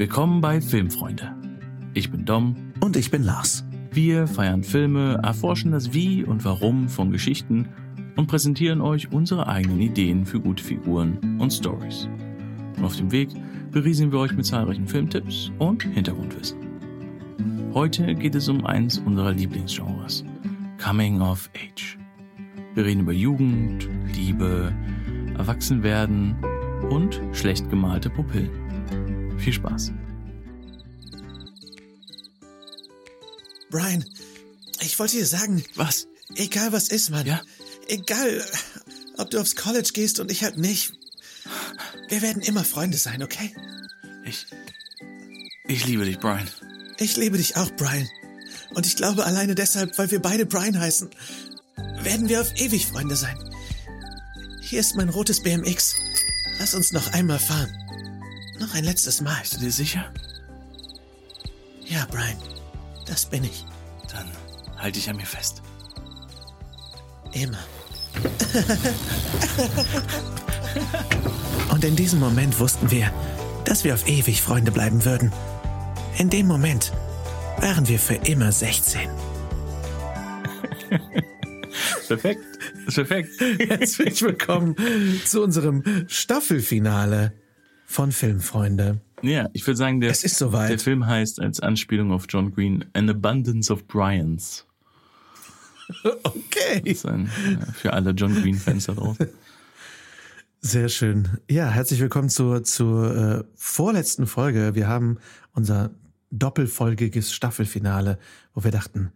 Willkommen bei Filmfreunde. Ich bin Dom. Und ich bin Lars. Wir feiern Filme, erforschen das Wie und Warum von Geschichten und präsentieren euch unsere eigenen Ideen für gute Figuren und Stories. Und auf dem Weg berieseln wir euch mit zahlreichen Filmtipps und Hintergrundwissen. Heute geht es um eins unserer Lieblingsgenres, Coming of Age. Wir reden über Jugend, Liebe, Erwachsenwerden und schlecht gemalte Pupillen. Viel Spaß. Brian, ich wollte dir sagen, Was? egal was ist, Mann. Ja? Egal, ob du aufs College gehst und ich halt nicht. Wir werden immer Freunde sein, okay? Ich. Ich liebe dich, Brian. Ich liebe dich auch, Brian. Und ich glaube alleine deshalb, weil wir beide Brian heißen, werden wir auf ewig Freunde sein. Hier ist mein rotes BMX. Lass uns noch einmal fahren. Noch ein letztes Mal. Bist du dir sicher? Ja, Brian. Das bin ich. Dann halte ich an mir fest. Immer. Und in diesem Moment wussten wir, dass wir auf ewig Freunde bleiben würden. In dem Moment waren wir für immer 16. Perfekt. Perfekt. Herzlich willkommen zu unserem Staffelfinale von Filmfreunde. Ja, ich würde sagen, der, der Film heißt als Anspielung auf John Green An Abundance of Bryans. Okay. Das ist ein, äh, für alle John Green-Fans da draußen. Sehr schön. Ja, herzlich willkommen zur, zur äh, vorletzten Folge. Wir haben unser doppelfolgiges Staffelfinale, wo wir dachten,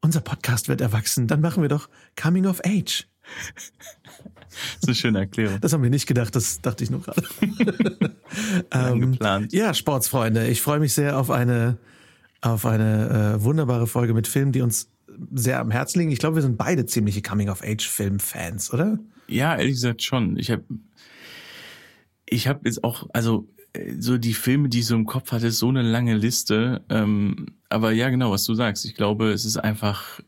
unser Podcast wird erwachsen, dann machen wir doch Coming of Age. Das ist eine schöne Erklärung. Das haben wir nicht gedacht, das dachte ich nur gerade. ähm, geplant. ja, Sportsfreunde, ich freue mich sehr auf eine, auf eine äh, wunderbare Folge mit Filmen, die uns sehr am Herzen liegen. Ich glaube, wir sind beide ziemliche Coming-of-Age-Film-Fans, oder? Ja, ehrlich gesagt schon. Ich habe ich hab jetzt auch, also äh, so die Filme, die ich so im Kopf hatte, ist so eine lange Liste. Ähm, aber ja, genau, was du sagst. Ich glaube, es ist einfach,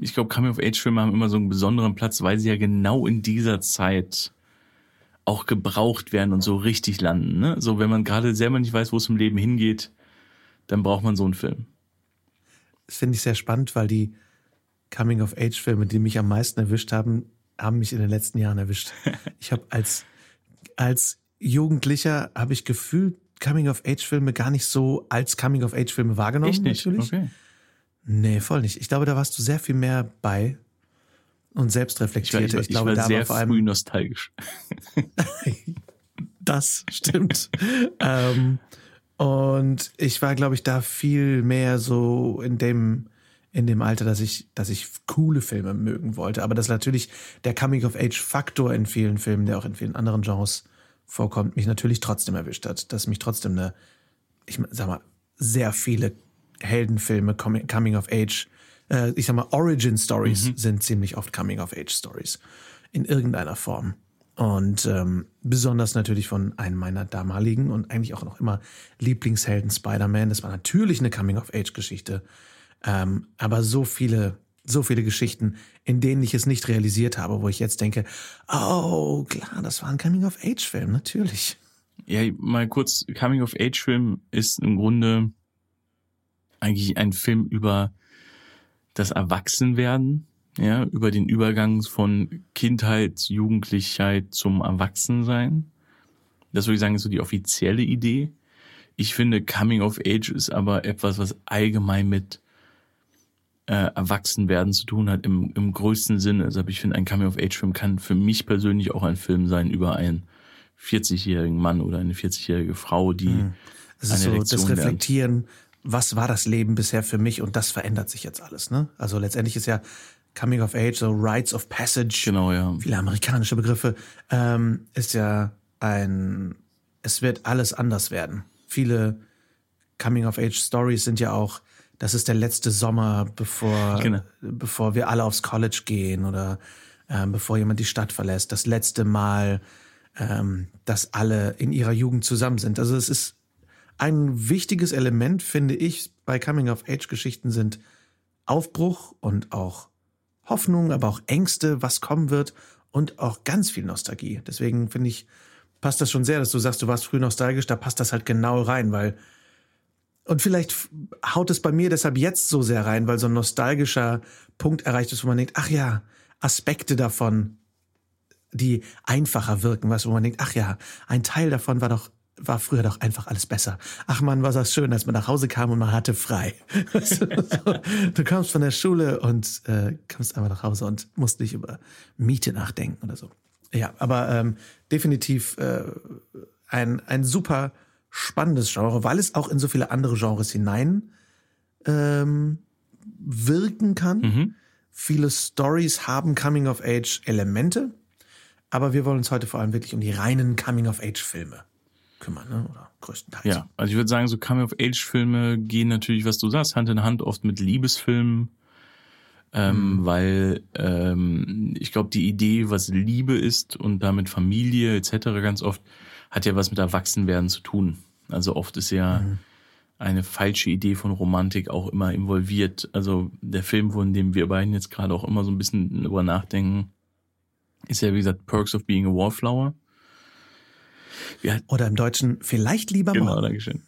ich glaube, Coming-of-Age-Filme haben immer so einen besonderen Platz, weil sie ja genau in dieser Zeit auch gebraucht werden und so richtig landen. Ne? So, wenn man gerade selber nicht weiß, wo es im Leben hingeht, dann braucht man so einen Film. Das finde ich sehr spannend, weil die Coming-of-Age-Filme, die mich am meisten erwischt haben, haben mich in den letzten Jahren erwischt. Ich habe als, als Jugendlicher, habe ich gefühlt Coming-of-Age-Filme gar nicht so als Coming-of-Age-Filme wahrgenommen. Echt nicht? Natürlich. Okay. Nee, voll nicht. Ich glaube, da warst du sehr viel mehr bei und selbst Ich war, reflektiert. ich war, Ich, ich glaube, war da sehr war vor früh allem nostalgisch. das stimmt. ähm, und ich war, glaube ich, da viel mehr so in dem in dem Alter, dass ich, dass ich coole Filme mögen wollte. Aber dass natürlich der Coming-of-Age-Faktor in vielen Filmen, der auch in vielen anderen Genres vorkommt, mich natürlich trotzdem erwischt hat. Dass mich trotzdem eine, ich sag mal, sehr viele Heldenfilme, Com- Coming-of-Age, äh, ich sag mal, Origin-Stories sind ziemlich oft Coming-of-Age-Stories. In irgendeiner Form. Und ähm, besonders natürlich von einem meiner damaligen und eigentlich auch noch immer Lieblingshelden Spider-Man. Das war natürlich eine Coming-of-Age-Geschichte. Ähm, aber so viele, so viele Geschichten, in denen ich es nicht realisiert habe, wo ich jetzt denke, oh, klar, das war ein Coming-of-Age-Film, natürlich. Ja, mal kurz, Coming-of-Age-Film ist im Grunde eigentlich ein Film über das Erwachsenwerden, ja, über den Übergang von Kindheit, Jugendlichkeit zum Erwachsensein. Das würde ich sagen, ist so die offizielle Idee. Ich finde, Coming-of-Age ist aber etwas, was allgemein mit äh, Erwachsenwerden zu tun hat, im, im größten Sinne. Also ich finde, ein Coming-of-Age-Film kann für mich persönlich auch ein Film sein über einen 40-jährigen Mann oder eine 40-jährige Frau, die Es ist eine so Lektion das lernt. Reflektieren, was war das Leben bisher für mich und das verändert sich jetzt alles, ne? Also letztendlich ist ja Coming of Age, so Rites of Passage, Genau, ja. viele amerikanische Begriffe, ähm, ist ja ein, es wird alles anders werden. Viele Coming of Age Stories sind ja auch, das ist der letzte Sommer, bevor, Genau. bevor wir alle aufs College gehen oder ähm, bevor jemand die Stadt verlässt. Das letzte Mal, ähm, dass alle in ihrer Jugend zusammen sind. Also es ist ein wichtiges Element, finde ich, bei Coming of Age Geschichten sind Aufbruch und auch Hoffnung, aber auch Ängste, was kommen wird und auch ganz viel Nostalgie. Deswegen finde ich, passt das schon sehr, dass du sagst, du warst früh nostalgisch, da passt das halt genau rein, weil und vielleicht haut es bei mir deshalb jetzt so sehr rein, weil so ein nostalgischer Punkt erreicht ist, wo man denkt, ach ja, Aspekte davon, die einfacher wirken, was, wo man denkt, ach ja, ein Teil davon war doch war früher doch einfach alles besser. Ach man, war das schön, als man nach Hause kam und man hatte frei. du kommst von der Schule und äh, kommst einfach nach Hause und musst nicht über Miete nachdenken oder so. Ja, aber ähm, definitiv äh, ein, ein super spannendes Genre, weil es auch in so viele andere Genres hinein ähm, wirken kann. Mhm. Viele Stories haben Coming-of-Age-Elemente, aber wir wollen uns heute vor allem wirklich um die reinen Coming-of-Age-Filme kümmern, ne? oder größtenteils. Ja, also ich würde sagen, so Coming-of-Age-Filme gehen natürlich, was du sagst, Hand in Hand oft mit Liebesfilmen, ähm, mhm. weil ähm, ich glaube, die Idee, was Liebe ist und damit Familie etc. ganz oft, hat ja was mit Erwachsenwerden zu tun. Also oft ist ja mhm. eine falsche Idee von Romantik auch immer involviert. Also der Film, von dem wir beiden jetzt gerade auch immer so ein bisschen drüber nachdenken, ist ja wie gesagt Perks of Being a Wallflower. Ja. Oder im Deutschen vielleicht lieber genau, mal. Genau, Dankeschön.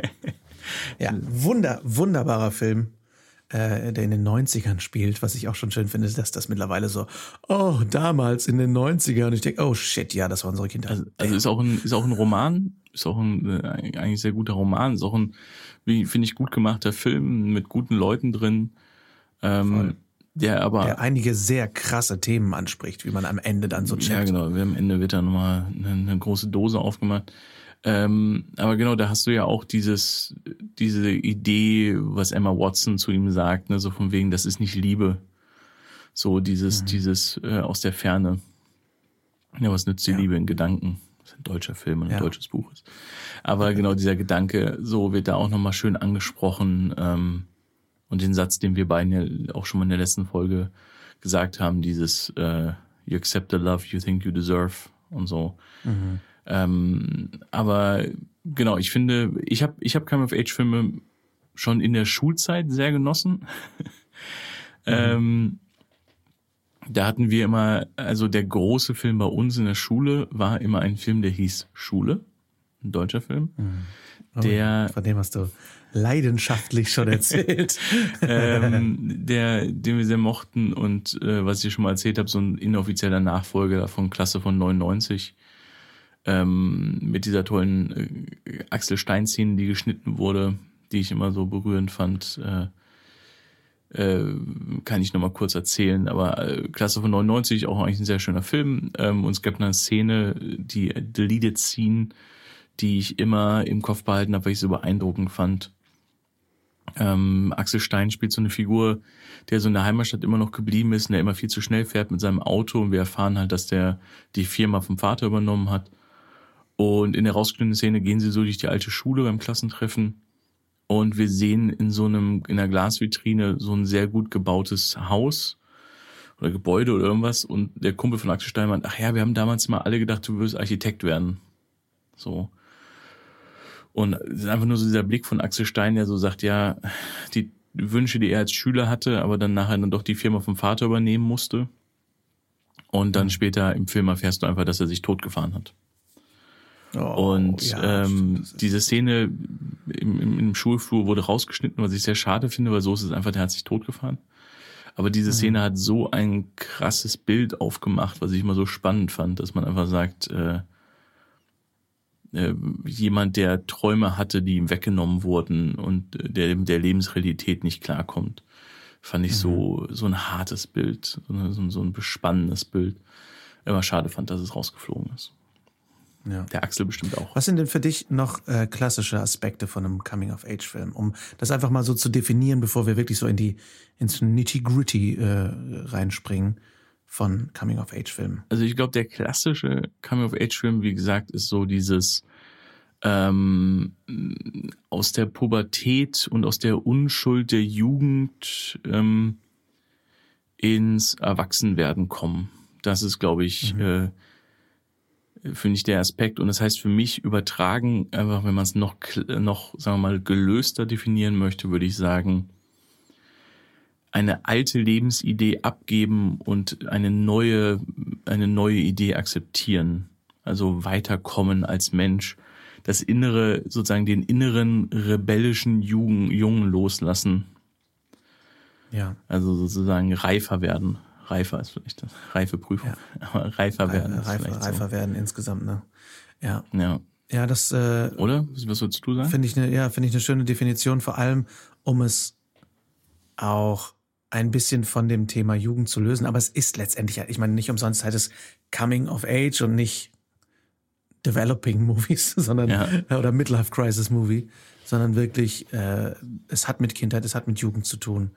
ja, wunder, wunderbarer Film, äh, der in den 90ern spielt. Was ich auch schon schön finde, ist, dass das mittlerweile so, oh, damals in den 90ern. Und ich denke, oh shit, ja, das war unsere Kindheit. Also, also ist, auch ein, ist auch ein Roman, ist auch ein äh, eigentlich sehr guter Roman, ist auch ein, finde ich, gut gemachter Film mit guten Leuten drin. Ähm, Voll der aber. Der einige sehr krasse Themen anspricht, wie man am Ende dann so checkt. Ja, genau. Am Ende wird dann nochmal eine, eine große Dose aufgemacht. Ähm, aber genau, da hast du ja auch dieses, diese Idee, was Emma Watson zu ihm sagt, ne, so von wegen, das ist nicht Liebe. So dieses, mhm. dieses äh, aus der Ferne. Ja, was nützt die ja. Liebe in Gedanken? Das ist ein deutscher Film und ein ja. deutsches Buch ist. Aber genau dieser Gedanke, so wird da auch nochmal schön angesprochen. Ähm, und den Satz, den wir beiden ja auch schon mal in der letzten Folge gesagt haben, dieses äh, You accept the love you think you deserve und so. Mhm. Ähm, aber genau, ich finde, ich habe ich hab Come-of-Age-Filme schon in der Schulzeit sehr genossen. mhm. ähm, da hatten wir immer, also der große Film bei uns in der Schule war immer ein Film, der hieß Schule, ein deutscher Film. Mhm. Oh, der, von dem hast du leidenschaftlich schon erzählt. ähm, der, den wir sehr mochten und äh, was ich schon mal erzählt habe, so ein inoffizieller Nachfolger von Klasse von 99 ähm, mit dieser tollen äh, Axel Stein-Szene, die geschnitten wurde, die ich immer so berührend fand. Äh, äh, kann ich nochmal kurz erzählen, aber äh, Klasse von 99 auch eigentlich ein sehr schöner Film. Ähm, und es gab eine Szene, die Deleted Scene, die ich immer im Kopf behalten habe, weil ich sie beeindruckend fand. Ähm, Axel Stein spielt so eine Figur, der so in der Heimatstadt immer noch geblieben ist und der immer viel zu schnell fährt mit seinem Auto und wir erfahren halt, dass der die Firma vom Vater übernommen hat. Und in der rausgeschnittenen Szene gehen sie so durch die alte Schule beim Klassentreffen und wir sehen in so einem, in der Glasvitrine so ein sehr gut gebautes Haus oder Gebäude oder irgendwas und der Kumpel von Axel Stein meint, ach ja, wir haben damals mal alle gedacht, du wirst Architekt werden. So. Und es ist einfach nur so dieser Blick von Axel Stein, der so sagt, ja, die Wünsche, die er als Schüler hatte, aber dann nachher dann doch die Firma vom Vater übernehmen musste. Und dann mhm. später im Film erfährst du einfach, dass er sich totgefahren hat. Oh, und ja, ähm, diese Szene im, im, im, Schulflur wurde rausgeschnitten, was ich sehr schade finde, weil so ist es einfach, der hat sich totgefahren. Aber diese mhm. Szene hat so ein krasses Bild aufgemacht, was ich immer so spannend fand, dass man einfach sagt, äh, äh, jemand, der Träume hatte, die ihm weggenommen wurden und der der Lebensrealität nicht klarkommt. Fand ich mhm. so so ein hartes Bild, so, so ein bespannendes Bild. Immer schade fand, dass es rausgeflogen ist. Ja. Der Axel bestimmt auch. Was sind denn für dich noch äh, klassische Aspekte von einem Coming-of-Age-Film, um das einfach mal so zu definieren, bevor wir wirklich so in die ins Nitty-Gritty äh, reinspringen? von Coming-of-Age-Filmen? Also ich glaube, der klassische Coming-of-Age-Film, wie gesagt, ist so dieses ähm, aus der Pubertät und aus der Unschuld der Jugend ähm, ins Erwachsenwerden kommen. Das ist, glaube ich, mhm. äh, finde ich der Aspekt. Und das heißt für mich übertragen, einfach wenn man es noch, noch, sagen wir mal, gelöster definieren möchte, würde ich sagen, eine alte Lebensidee abgeben und eine neue, eine neue Idee akzeptieren. Also weiterkommen als Mensch. Das innere, sozusagen den inneren rebellischen Jungen, Jungen loslassen. Ja. Also sozusagen reifer werden. Reifer ist vielleicht das. Reife Prüfung. Ja. Aber reifer werden. Ist reifer, reifer so. werden insgesamt, ne? Ja. Ja. Ja, das. Äh, Oder? Was würdest du sagen? Finde ich eine, ja, finde ich eine schöne Definition, vor allem, um es auch ein bisschen von dem Thema Jugend zu lösen. Aber es ist letztendlich, ich meine, nicht umsonst heißt es Coming of Age und nicht Developing Movies, sondern ja. oder Midlife Crisis Movie, sondern wirklich, äh, es hat mit Kindheit, es hat mit Jugend zu tun.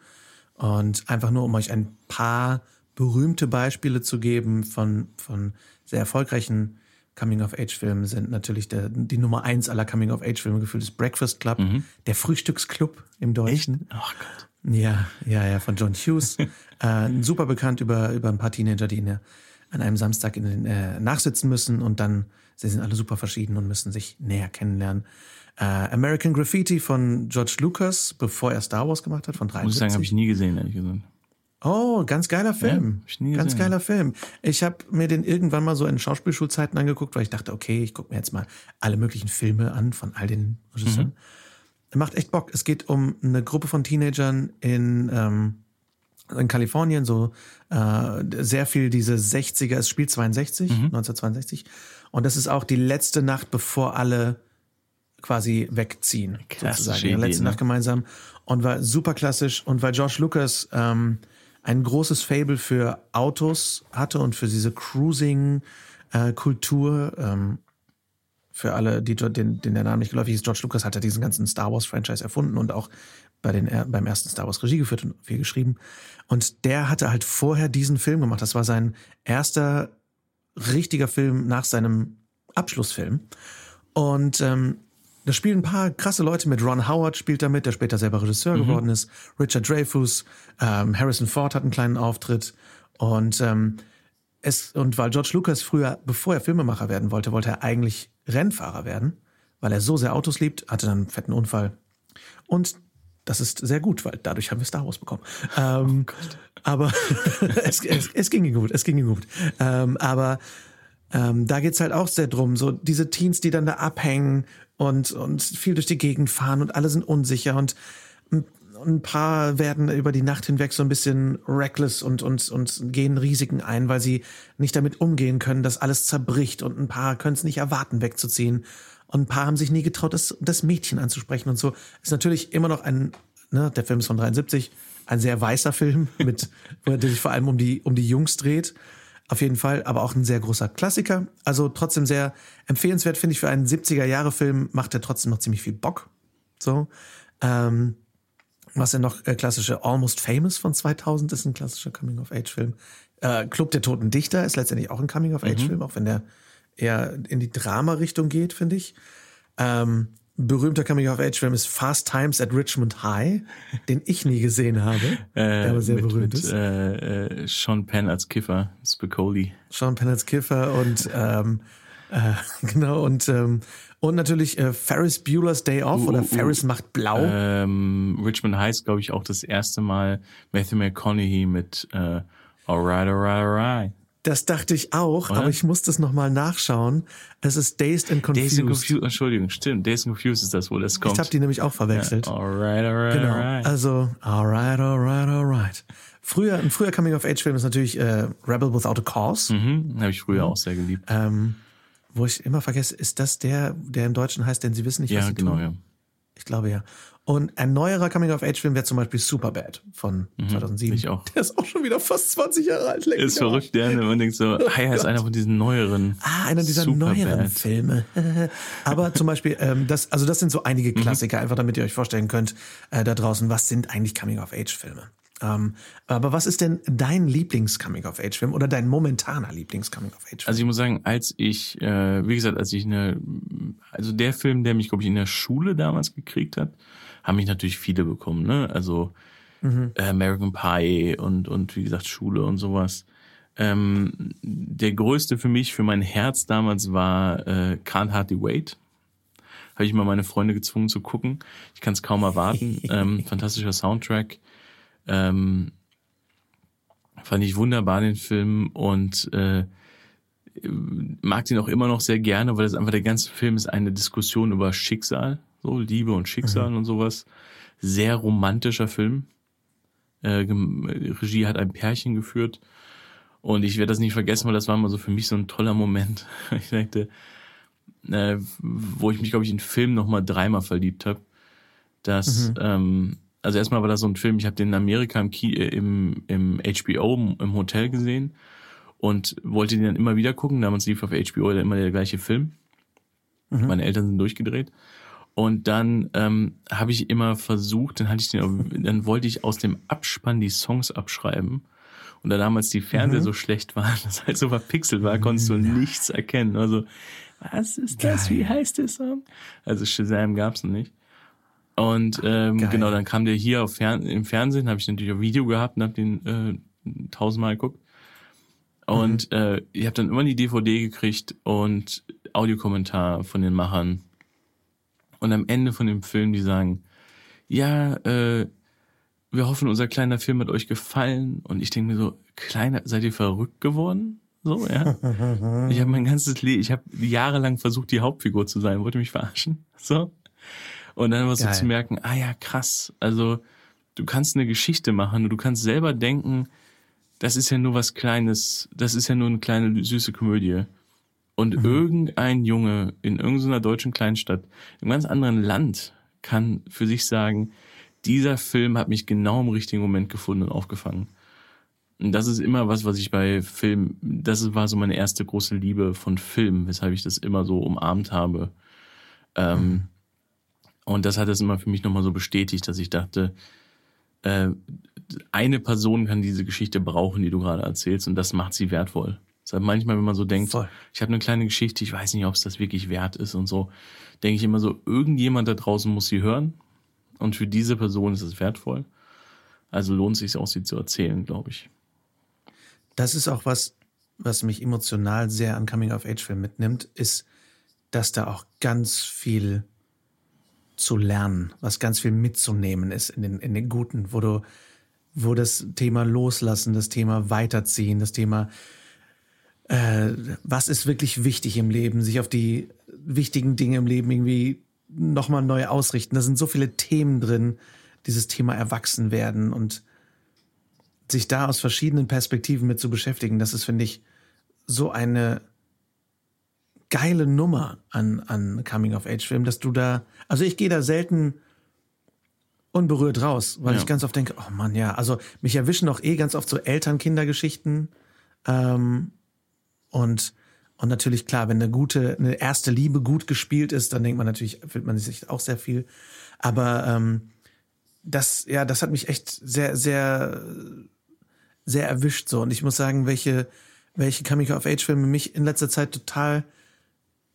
Und einfach nur, um euch ein paar berühmte Beispiele zu geben von, von sehr erfolgreichen Coming-of-Age-Filmen sind natürlich der, die Nummer eins aller Coming-of-Age-Filme gefühlt ist Breakfast Club, mhm. der Frühstücksclub im Deutschen. Echt? Oh Gott. Ja, ja, ja, von John Hughes. äh, super bekannt über, über ein paar Teenager, die in an einem Samstag in den, äh, nachsitzen müssen und dann, sie sind alle super verschieden und müssen sich näher kennenlernen. Äh, American Graffiti von George Lucas, bevor er Star Wars gemacht hat, von 73. Muss ich sagen, habe ich nie gesehen, ehrlich gesagt. Oh, ganz geiler Film. Ja, ganz geiler Film. Ich habe mir den irgendwann mal so in Schauspielschulzeiten angeguckt, weil ich dachte, okay, ich gucke mir jetzt mal alle möglichen Filme an von all den Regisseuren. Mhm. Er macht echt Bock. Es geht um eine Gruppe von Teenagern in, ähm, in Kalifornien, so äh, sehr viel diese 60er, es spielt 62, mhm. 1962. Und das ist auch die letzte Nacht, bevor alle quasi wegziehen. Klassische sozusagen. Idee, letzte ne? Nacht gemeinsam. Und war super klassisch. Und weil George Lucas ähm, ein großes Fable für Autos hatte und für diese Cruising-Kultur. Ähm, für alle, die den, den der Name nicht geläufig ist, George Lucas hat ja diesen ganzen Star Wars-Franchise erfunden und auch bei den, beim ersten Star Wars Regie geführt und viel geschrieben. Und der hatte halt vorher diesen Film gemacht. Das war sein erster richtiger Film nach seinem Abschlussfilm. Und ähm, da spielen ein paar krasse Leute mit. Ron Howard spielt damit, der später selber Regisseur mhm. geworden ist. Richard Dreyfuss, ähm, Harrison Ford hat einen kleinen Auftritt. Und ähm, es, und weil George Lucas früher, bevor er Filmemacher werden wollte, wollte er eigentlich Rennfahrer werden, weil er so sehr Autos liebt, hatte dann einen fetten Unfall. Und das ist sehr gut, weil dadurch haben wir Star Wars bekommen. Ähm, oh aber es, es, es, ging ihm gut, es ging ihm gut. Ähm, aber ähm, da geht's halt auch sehr drum, so diese Teens, die dann da abhängen und, und viel durch die Gegend fahren und alle sind unsicher und ein paar werden über die Nacht hinweg so ein bisschen reckless und, und, und gehen Risiken ein, weil sie nicht damit umgehen können, dass alles zerbricht und ein paar können es nicht erwarten, wegzuziehen. Und ein paar haben sich nie getraut, das, das Mädchen anzusprechen und so. Ist natürlich immer noch ein, ne, der Film ist von 73, ein sehr weißer Film, mit, wo er sich vor allem um die, um die Jungs dreht. Auf jeden Fall, aber auch ein sehr großer Klassiker. Also trotzdem sehr empfehlenswert, finde ich, für einen 70er-Jahre-Film macht er trotzdem noch ziemlich viel Bock. So. Ähm, was ja noch äh, klassische Almost Famous von 2000 ist ein klassischer Coming-of-Age-Film. Äh, Club der Toten Dichter ist letztendlich auch ein Coming-of-Age-Film, mhm. auch wenn der eher in die Drama-Richtung geht, finde ich. Ähm, berühmter Coming-of-Age-Film ist Fast Times at Richmond High, den ich nie gesehen habe, äh, der aber sehr mit, berühmt mit, ist. Äh, äh, Sean Penn als Kiffer, Spicoli. Sean Penn als Kiffer und ähm, äh, genau und ähm, und natürlich äh, Ferris Bueller's Day Off uh, oder uh, Ferris macht blau. Ähm, Richmond Heights, glaube ich, auch das erste Mal Matthew McConaughey mit äh, Alright, Alright, Alright. Das dachte ich auch, Oder? aber ich muss das nochmal nachschauen. Es ist Dazed and Confused. Dazed and Confused, Entschuldigung, stimmt. Dazed and Confused ist das, wo das kommt. Ich habe die nämlich auch verwechselt. Ja, alright, alright, genau. alright. Also, alright, alright, alright. Früher, ein früher Coming-of-Age-Film ist natürlich äh, Rebel Without a Cause. Mhm, habe ich früher mhm. auch sehr geliebt. Ähm, wo ich immer vergesse, ist das der, der im Deutschen heißt, denn sie wissen nicht, ja, was sie genau, tun? Ja, Ich glaube ja. Und ein neuerer Coming-of-Age-Film wäre zum Beispiel Superbad von mhm, 2007. Ich auch. Der ist auch schon wieder fast 20 Jahre alt. Ist verrückt, ja. Man denkt so, oh hey, er ist einer von diesen neueren. Ah, einer dieser Superbad. neueren Filme. Aber zum Beispiel, ähm, das, also das sind so einige mhm. Klassiker, mhm. einfach damit ihr euch vorstellen könnt, äh, da draußen, was sind eigentlich Coming-of-Age-Filme? Ähm, aber was ist denn dein Lieblings-Coming-of-Age-Film oder dein momentaner Lieblings-Coming-of-Age-Film? Also ich muss sagen, als ich, äh, wie gesagt, als ich eine, also der Film, der mich, glaube ich, in der Schule damals gekriegt hat, haben mich natürlich viele bekommen, ne? Also mhm. American Pie und, und wie gesagt, Schule und sowas. Ähm, der größte für mich, für mein Herz damals war äh, Can't Hardly Wait. Habe ich mal meine Freunde gezwungen zu gucken. Ich kann es kaum erwarten. ähm, fantastischer Soundtrack. Ähm, fand ich wunderbar den Film und äh, mag den auch immer noch sehr gerne, weil das einfach der ganze Film ist eine Diskussion über Schicksal, so Liebe und Schicksal mhm. und sowas. Sehr romantischer Film. Äh, Regie hat ein Pärchen geführt und ich werde das nicht vergessen, weil das war mal so für mich so ein toller Moment. Ich dachte, äh, wo ich mich, glaube ich, in Film noch mal dreimal verliebt habe. Dass, mhm. ähm, also erstmal war das so ein Film, ich habe den in Amerika im, Ki äh, im, im HBO im Hotel gesehen und wollte den dann immer wieder gucken. Damals lief auf HBO immer der gleiche Film. Mhm. Meine Eltern sind durchgedreht. Und dann ähm, habe ich immer versucht, dann hatte ich den, dann wollte ich aus dem Abspann die Songs abschreiben. Und da damals die Fernseher mhm. so schlecht waren, das halt so verpixelt war, konntest du ja. nichts erkennen. Also, was ist das? Geil. Wie heißt der Song? Also Shazam gab's noch nicht. Und ähm, genau, dann kam der hier auf Fern im Fernsehen, habe ich natürlich auch Video gehabt und habe den äh, tausendmal geguckt. Und mhm. äh, ich habe dann immer die DVD gekriegt und Audiokommentar von den Machern. Und am Ende von dem Film, die sagen, ja, äh, wir hoffen, unser kleiner Film hat euch gefallen. Und ich denke mir so, kleiner, seid ihr verrückt geworden? So, ja. ich habe mein ganzes Leben, ich habe jahrelang versucht, die Hauptfigur zu sein. Wollte mich verarschen? So. Und dann war so zu merken, ah ja, krass. Also, du kannst eine Geschichte machen und du kannst selber denken, das ist ja nur was Kleines, das ist ja nur eine kleine süße Komödie. Und mhm. irgendein Junge in irgendeiner deutschen Kleinstadt, in einem ganz anderen Land, kann für sich sagen, dieser Film hat mich genau im richtigen Moment gefunden und aufgefangen. Und das ist immer was, was ich bei Film, das war so meine erste große Liebe von Film, weshalb ich das immer so umarmt habe. Ähm, mhm. Und das hat es immer für mich nochmal so bestätigt, dass ich dachte, äh, eine Person kann diese Geschichte brauchen, die du gerade erzählst, und das macht sie wertvoll. Deshalb manchmal, wenn man so denkt, Voll. ich habe eine kleine Geschichte, ich weiß nicht, ob es das wirklich wert ist und so, denke ich immer so, irgendjemand da draußen muss sie hören und für diese Person ist es wertvoll. Also lohnt es sich auch, sie zu erzählen, glaube ich. Das ist auch was, was mich emotional sehr an Coming-of-Age-Filmen mitnimmt, ist, dass da auch ganz viel zu lernen, was ganz viel mitzunehmen ist in den, in den Guten, wo du, wo das Thema Loslassen, das Thema Weiterziehen, das Thema, äh, was ist wirklich wichtig im Leben, sich auf die wichtigen Dinge im Leben irgendwie nochmal neu ausrichten. Da sind so viele Themen drin, dieses Thema Erwachsenwerden und sich da aus verschiedenen Perspektiven mit zu beschäftigen, das ist, finde ich, so eine geile Nummer an, an Coming-of-Age-Filmen, dass du da, also ich gehe da selten unberührt raus, weil ja. ich ganz oft denke, oh Mann, ja, also mich erwischen auch eh ganz oft so Eltern-Kindergeschichten ähm, und und natürlich klar, wenn eine gute, eine erste Liebe gut gespielt ist, dann denkt man natürlich, fühlt man sich auch sehr viel. Aber ähm, das, ja, das hat mich echt sehr, sehr, sehr erwischt so. Und ich muss sagen, welche, welche Coming-of-Age-Filme mich in letzter Zeit total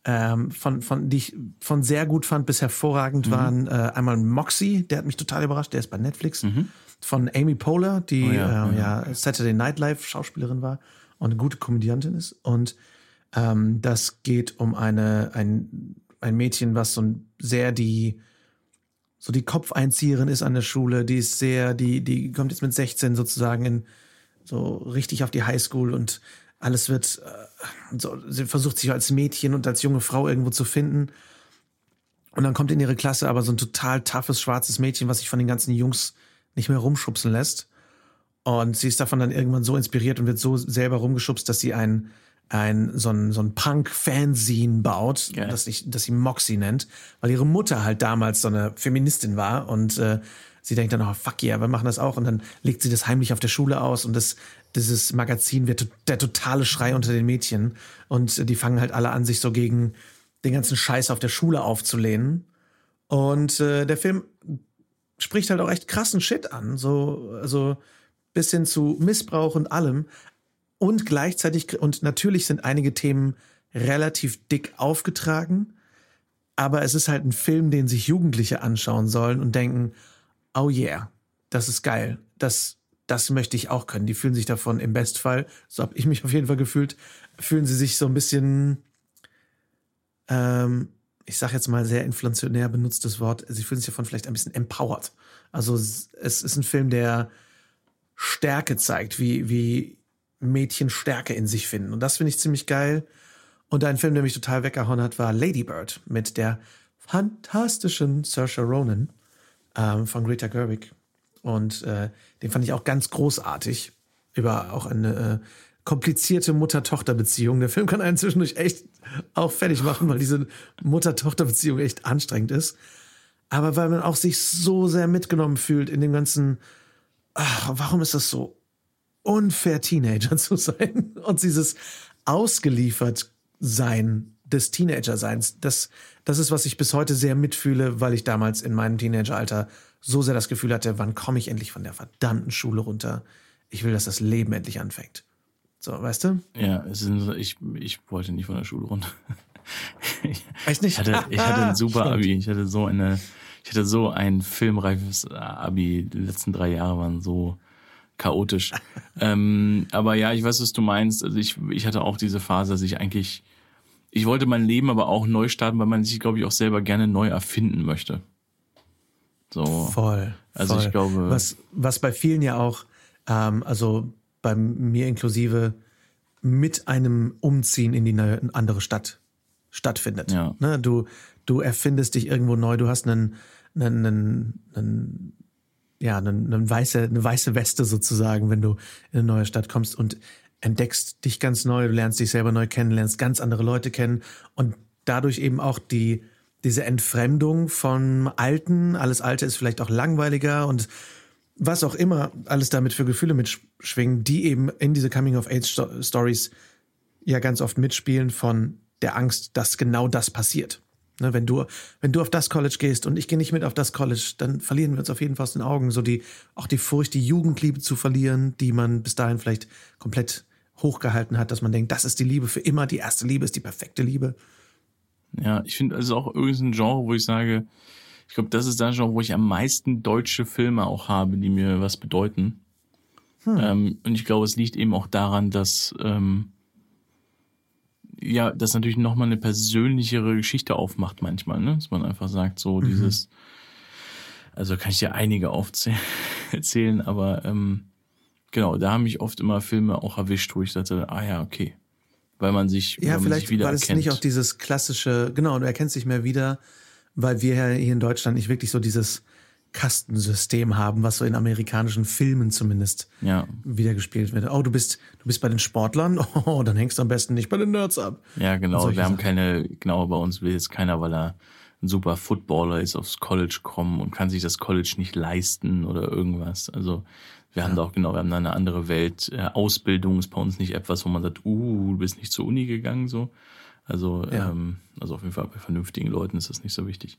ähm, von, von, die ich von sehr gut fand bis hervorragend mhm. waren äh, einmal Moxie, der hat mich total überrascht, der ist bei Netflix, mhm. von Amy Poehler, die oh ja, äh, ja. ja, Saturday Night Live Schauspielerin war und eine gute Komödiantin ist. Und ähm, das geht um eine, ein, ein Mädchen, was so sehr die, so die Kopfeinzieherin ist an der Schule, die ist sehr, die, die kommt jetzt mit 16 sozusagen in, so richtig auf die Highschool und alles wird, äh, so, sie versucht sich als Mädchen und als junge Frau irgendwo zu finden. Und dann kommt in ihre Klasse aber so ein total toughes schwarzes Mädchen, was sich von den ganzen Jungs nicht mehr rumschubsen lässt. Und sie ist davon dann irgendwann so inspiriert und wird so selber rumgeschubst, dass sie ein, ein so ein, so ein Punk-Fanzine baut, yeah. das, ich, das sie Moxie nennt, weil ihre Mutter halt damals so eine Feministin war und äh, sie denkt dann, oh fuck yeah, wir machen das auch und dann legt sie das heimlich auf der Schule aus und das dieses Magazin wird der totale Schrei unter den Mädchen und die fangen halt alle an, sich so gegen den ganzen Scheiß auf der Schule aufzulehnen. Und äh, der Film spricht halt auch echt krassen Shit an, so also bis hin zu Missbrauch und allem. Und gleichzeitig, und natürlich sind einige Themen relativ dick aufgetragen, aber es ist halt ein Film, den sich Jugendliche anschauen sollen und denken, oh yeah, das ist geil, das das möchte ich auch können. Die fühlen sich davon im Bestfall, so habe ich mich auf jeden Fall gefühlt, fühlen sie sich so ein bisschen, ähm, ich sage jetzt mal sehr inflationär benutztes Wort, sie fühlen sich davon vielleicht ein bisschen empowered. Also es ist ein Film, der Stärke zeigt, wie, wie, Mädchen Stärke in sich finden. Und das finde ich ziemlich geil. Und ein Film, der mich total weggehauen hat, war Lady Bird mit der fantastischen Saoirse Ronan ähm, von Greta Gerwig. Und äh, den fand ich auch ganz großartig. Über auch eine äh, komplizierte Mutter-Tochter-Beziehung. Der Film kann einen zwischendurch echt auch fertig machen, weil diese Mutter-Tochter-Beziehung echt anstrengend ist. Aber weil man auch sich so sehr mitgenommen fühlt in dem ganzen, ach, warum ist das so unfair, Teenager zu sein? Und dieses ausgeliefert sein des Teenager-Seins, das, das ist, was ich bis heute sehr mitfühle, weil ich damals in meinem Teenageralter so sehr das Gefühl hatte, wann komme ich endlich von der verdammten Schule runter? Ich will, dass das Leben endlich anfängt. So, weißt du? Ja, es ist, ich, ich wollte nicht von der Schule runter. Weiß nicht. Ich hatte, ich hatte ein super Abi. Ich hatte so eine, ich hatte so ein filmreifes Abi. Die letzten drei Jahre waren so chaotisch. ähm, aber ja, ich weiß, was du meinst. Also ich, ich hatte auch diese Phase, dass ich eigentlich, ich wollte mein Leben aber auch neu starten, weil man sich, glaube ich, auch selber gerne neu erfinden möchte. So. Voll. Also voll. ich glaube. Was, was bei vielen ja auch, ähm, also bei mir inklusive, mit einem Umziehen in die andere Stadt stattfindet. Ja. Ne, du, du erfindest dich irgendwo neu, du hast einen, einen, einen, einen ja, eine, eine, weiße, eine weiße Weste sozusagen, wenn du in eine neue Stadt kommst und entdeckst dich ganz neu, du lernst dich selber neu kennen, lernst ganz andere Leute kennen und dadurch eben auch die, diese Entfremdung von Alten, alles Alte ist vielleicht auch langweiliger und was auch immer alles damit für Gefühle mitschwingen, die eben in diese Coming-of-Age-Stories ja ganz oft mitspielen von der Angst, dass genau das passiert. Ne, wenn du, wenn du auf das College gehst und ich gehe nicht mit auf das College, dann verlieren wir uns auf jeden Fall aus den Augen. So die, auch die Furcht, die Jugendliebe zu verlieren, die man bis dahin vielleicht komplett hochgehalten hat, dass man denkt, das ist die Liebe für immer, die erste Liebe ist die perfekte Liebe. Ja, ich finde, also auch irgendwie ein Genre, wo ich sage, ich glaube, das ist das Genre, wo ich am meisten deutsche Filme auch habe, die mir was bedeuten. Hm. Ähm, und ich glaube, es liegt eben auch daran, dass ähm, ja, das natürlich nochmal eine persönlichere Geschichte aufmacht manchmal, ne? Dass man einfach sagt, so mhm. dieses, also kann ich dir einige aufzählen, aber ähm, genau, da haben mich oft immer Filme auch erwischt, wo ich dachte, ah ja, okay. Weil man sich, ja, man vielleicht, sich weil es nicht auch dieses klassische, genau, du erkennst dich mehr wieder, weil wir hier in Deutschland nicht wirklich so dieses Kastensystem haben, was so in amerikanischen Filmen zumindest ja. wiedergespielt wird. Oh, du bist, du bist bei den Sportlern, oh, dann hängst du am besten nicht bei den Nerds ab. Ja, genau. Wir haben keine, genau, bei uns will jetzt keiner, weil er ein super Footballer ist, aufs College kommen und kann sich das College nicht leisten oder irgendwas. Also wir haben ja. da auch genau, wir haben da eine andere Welt. Äh, Ausbildung ist bei uns nicht etwas, wo man sagt, uh, du bist nicht zur Uni gegangen, so. Also, ja. ähm, also auf jeden Fall bei vernünftigen Leuten ist das nicht so wichtig.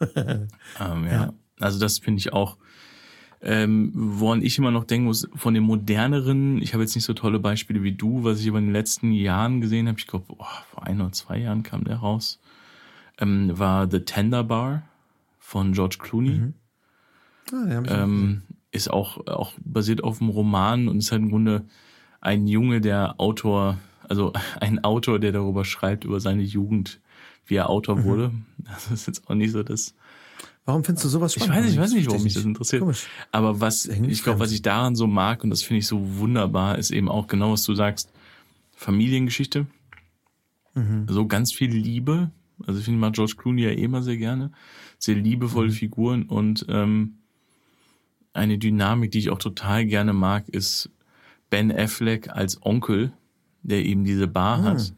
ähm, ja. ja. Also das finde ich auch, ähm, woran ich immer noch denken muss, von den moderneren, ich habe jetzt nicht so tolle Beispiele wie du, was ich aber in den letzten Jahren gesehen habe, ich glaube, oh, vor ein oder zwei Jahren kam der raus, ähm, war The Tender Bar von George Clooney. Mhm. Ah, ähm, ist auch, auch basiert auf einem Roman und ist halt im Grunde ein Junge, der Autor, also ein Autor, der darüber schreibt, über seine Jugend, wie er Autor mhm. wurde. Das ist jetzt auch nicht so das Warum findest du sowas spannend? Ich weiß, ich weiß nicht, warum mich das interessiert. Komisch. Aber was, ich glaube, was ich daran so mag, und das finde ich so wunderbar, ist eben auch genau, was du sagst, Familiengeschichte. Mhm. So ganz viel Liebe. Also ich finde mal George Clooney ja eh immer sehr gerne. Sehr liebevolle mhm. Figuren und ähm, eine Dynamik, die ich auch total gerne mag, ist Ben Affleck als Onkel, der eben diese Bar mhm. hat,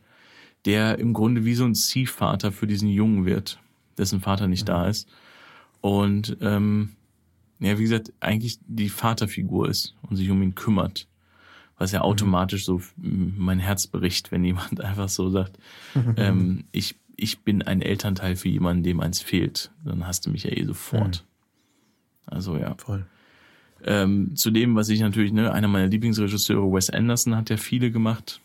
der im Grunde wie so ein Ziehvater für diesen Jungen wird, dessen Vater nicht da mhm. ist und ähm, ja, wie gesagt, eigentlich die Vaterfigur ist und sich um ihn kümmert. Was ja mhm. automatisch so mein Herz bricht, wenn jemand einfach so sagt, ähm, ich, ich bin ein Elternteil für jemanden, dem eins fehlt. Dann hast du mich ja eh sofort. Mhm. Also ja. Voll. Ähm, zu dem, was ich natürlich, ne, einer meiner Lieblingsregisseure, Wes Anderson, hat ja viele gemacht.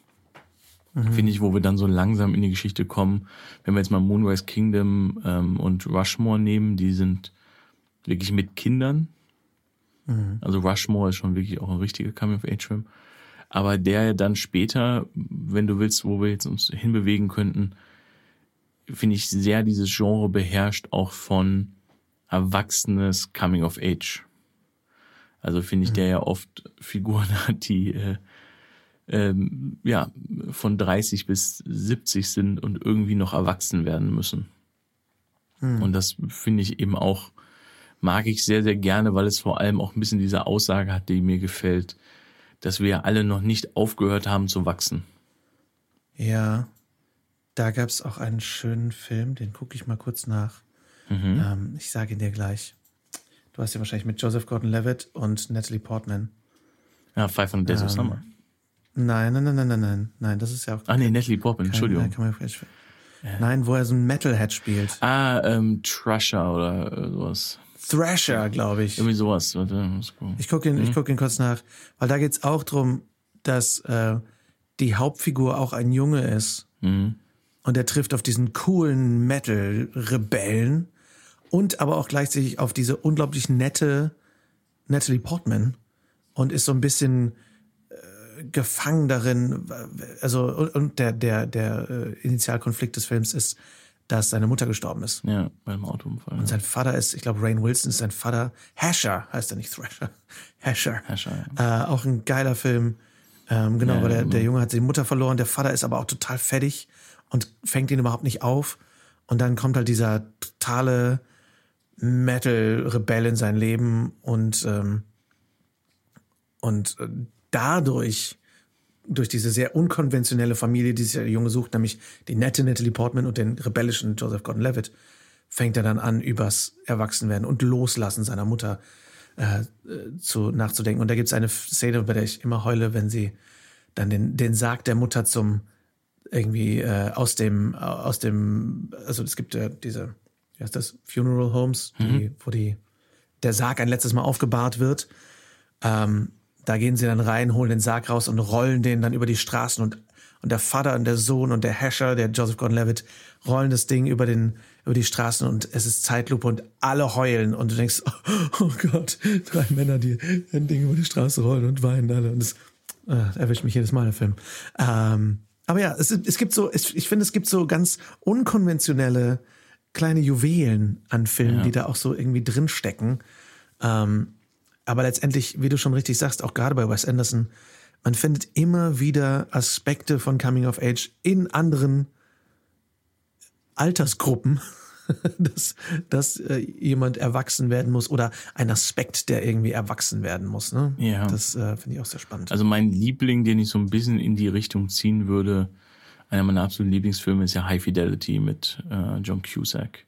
Mhm. Finde ich, wo wir dann so langsam in die Geschichte kommen. Wenn wir jetzt mal Moonrise Kingdom ähm, und Rushmore nehmen, die sind wirklich mit Kindern. Mhm. Also Rushmore ist schon wirklich auch ein richtiger Coming-of-Age-Film. Aber der dann später, wenn du willst, wo wir jetzt uns hinbewegen könnten, finde ich sehr dieses Genre beherrscht auch von erwachsenes Coming of Age. Also finde ich, mhm. der ja oft Figuren hat, die äh, ähm, ja, von 30 bis 70 sind und irgendwie noch erwachsen werden müssen. Hm. Und das finde ich eben auch, mag ich sehr, sehr gerne, weil es vor allem auch ein bisschen diese Aussage hat, die mir gefällt, dass wir alle noch nicht aufgehört haben zu wachsen. Ja, da gab es auch einen schönen Film, den gucke ich mal kurz nach. Mhm. Ähm, ich sage ihn dir gleich. Du hast ja wahrscheinlich mit Joseph Gordon-Levitt und Natalie Portman. Ja, Five on Days ähm, of Summer. Nein, nein, nein, nein, nein, nein, nein, das ist ja auch. Ah, nee, Natalie Portman, kein, Entschuldigung. Nein, ja. nein, wo er so ein Metalhead spielt. Ah, ähm, Trasher oder sowas. Thrasher, glaube ich. Irgendwie sowas. Ich gucke ihn, mhm. ich guck ihn kurz nach, weil da geht's auch drum, dass äh, die Hauptfigur auch ein Junge ist. Mhm. Und er trifft auf diesen coolen Metal-Rebellen und aber auch gleichzeitig auf diese unglaublich nette Natalie Portman und ist so ein bisschen äh, gefangen darin. Also und der der der äh, Initialkonflikt des Films ist, dass seine Mutter gestorben ist. Ja, beim Autounfall. Und sein Vater ist, ich glaube, Rain Wilson ist sein Vater. Hasher heißt er nicht Thrasher. Hasher. Hasher. Ja. Äh, auch ein geiler Film. Ähm, genau, ja, weil der, der Junge hat die Mutter verloren, der Vater ist aber auch total fettig und fängt ihn überhaupt nicht auf. Und dann kommt halt dieser totale Metal-Rebell in sein Leben und, ähm, und äh, dadurch, durch diese sehr unkonventionelle Familie, die sich der Junge sucht, nämlich die nette Natalie Portman und den rebellischen Joseph Gordon-Levitt, fängt er dann an, übers Erwachsenwerden und Loslassen seiner Mutter äh, zu, nachzudenken. Und da gibt es eine Szene, bei der ich immer heule, wenn sie dann den, den Sarg der Mutter zum irgendwie äh, aus dem, aus dem, also es gibt ja diese, wie heißt das, Funeral Homes, die, mhm. wo die, der Sarg ein letztes Mal aufgebahrt wird. Ähm, da gehen sie dann rein, holen den Sarg raus und rollen den dann über die Straßen und, und der Vater und der Sohn und der Hasher, der Joseph Gordon-Levitt, rollen das Ding über den, über die Straßen und es ist Zeitlupe und alle heulen und du denkst, oh, oh Gott, drei Männer, die ein Ding über die Straße rollen und weinen alle und das äh, erwischt mich jedes Mal der Film. Ähm, aber ja, es, es gibt so, es, ich finde, es gibt so ganz unkonventionelle kleine Juwelen an Filmen, ja. die da auch so irgendwie drinstecken. Ähm, aber letztendlich, wie du schon richtig sagst, auch gerade bei Wes Anderson, man findet immer wieder Aspekte von Coming of Age in anderen Altersgruppen dass, dass äh, jemand erwachsen werden muss oder ein Aspekt, der irgendwie erwachsen werden muss. Ne? Ja. Das äh, finde ich auch sehr spannend. Also mein Liebling, den ich so ein bisschen in die Richtung ziehen würde, einer meiner absoluten Lieblingsfilme ist ja High Fidelity mit äh, John Cusack.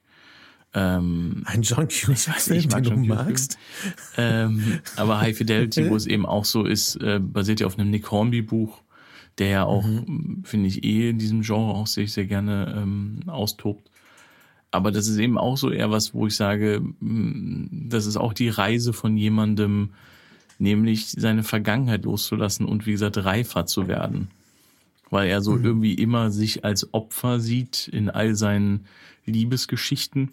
Ähm, ein John Cusack, ich mag den du magst. Ähm, aber High Fidelity, wo es eben auch so ist, äh, basiert ja auf einem Nick Hornby Buch, der ja auch, mhm. finde ich, eh in diesem Genre auch sehr, sehr gerne ähm, austobt. Aber das ist eben auch so eher was, wo ich sage, mm, das ist auch die Reise von jemandem, nämlich seine Vergangenheit loszulassen und wie gesagt reifer zu werden. Weil er so mhm. irgendwie immer sich als Opfer sieht in all seinen Liebesgeschichten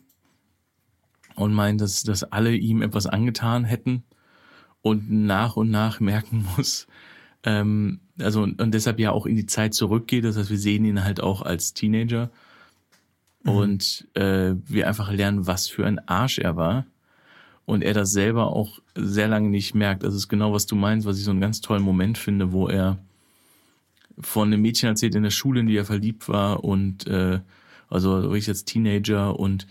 und meint, dass, dass alle ihm etwas angetan hätten und nach und nach merken muss, ähm, also und, und deshalb ja auch in die Zeit zurückgeht. Das heißt, wir sehen ihn halt auch als Teenager Mhm. Und äh, wir einfach lernen, was für ein Arsch er war. Und er das selber auch sehr lange nicht merkt. Das ist genau, was du meinst, was ich so einen ganz tollen Moment finde, wo er von einem Mädchen erzählt in der Schule, in die er verliebt war und äh, also wirklich jetzt Teenager und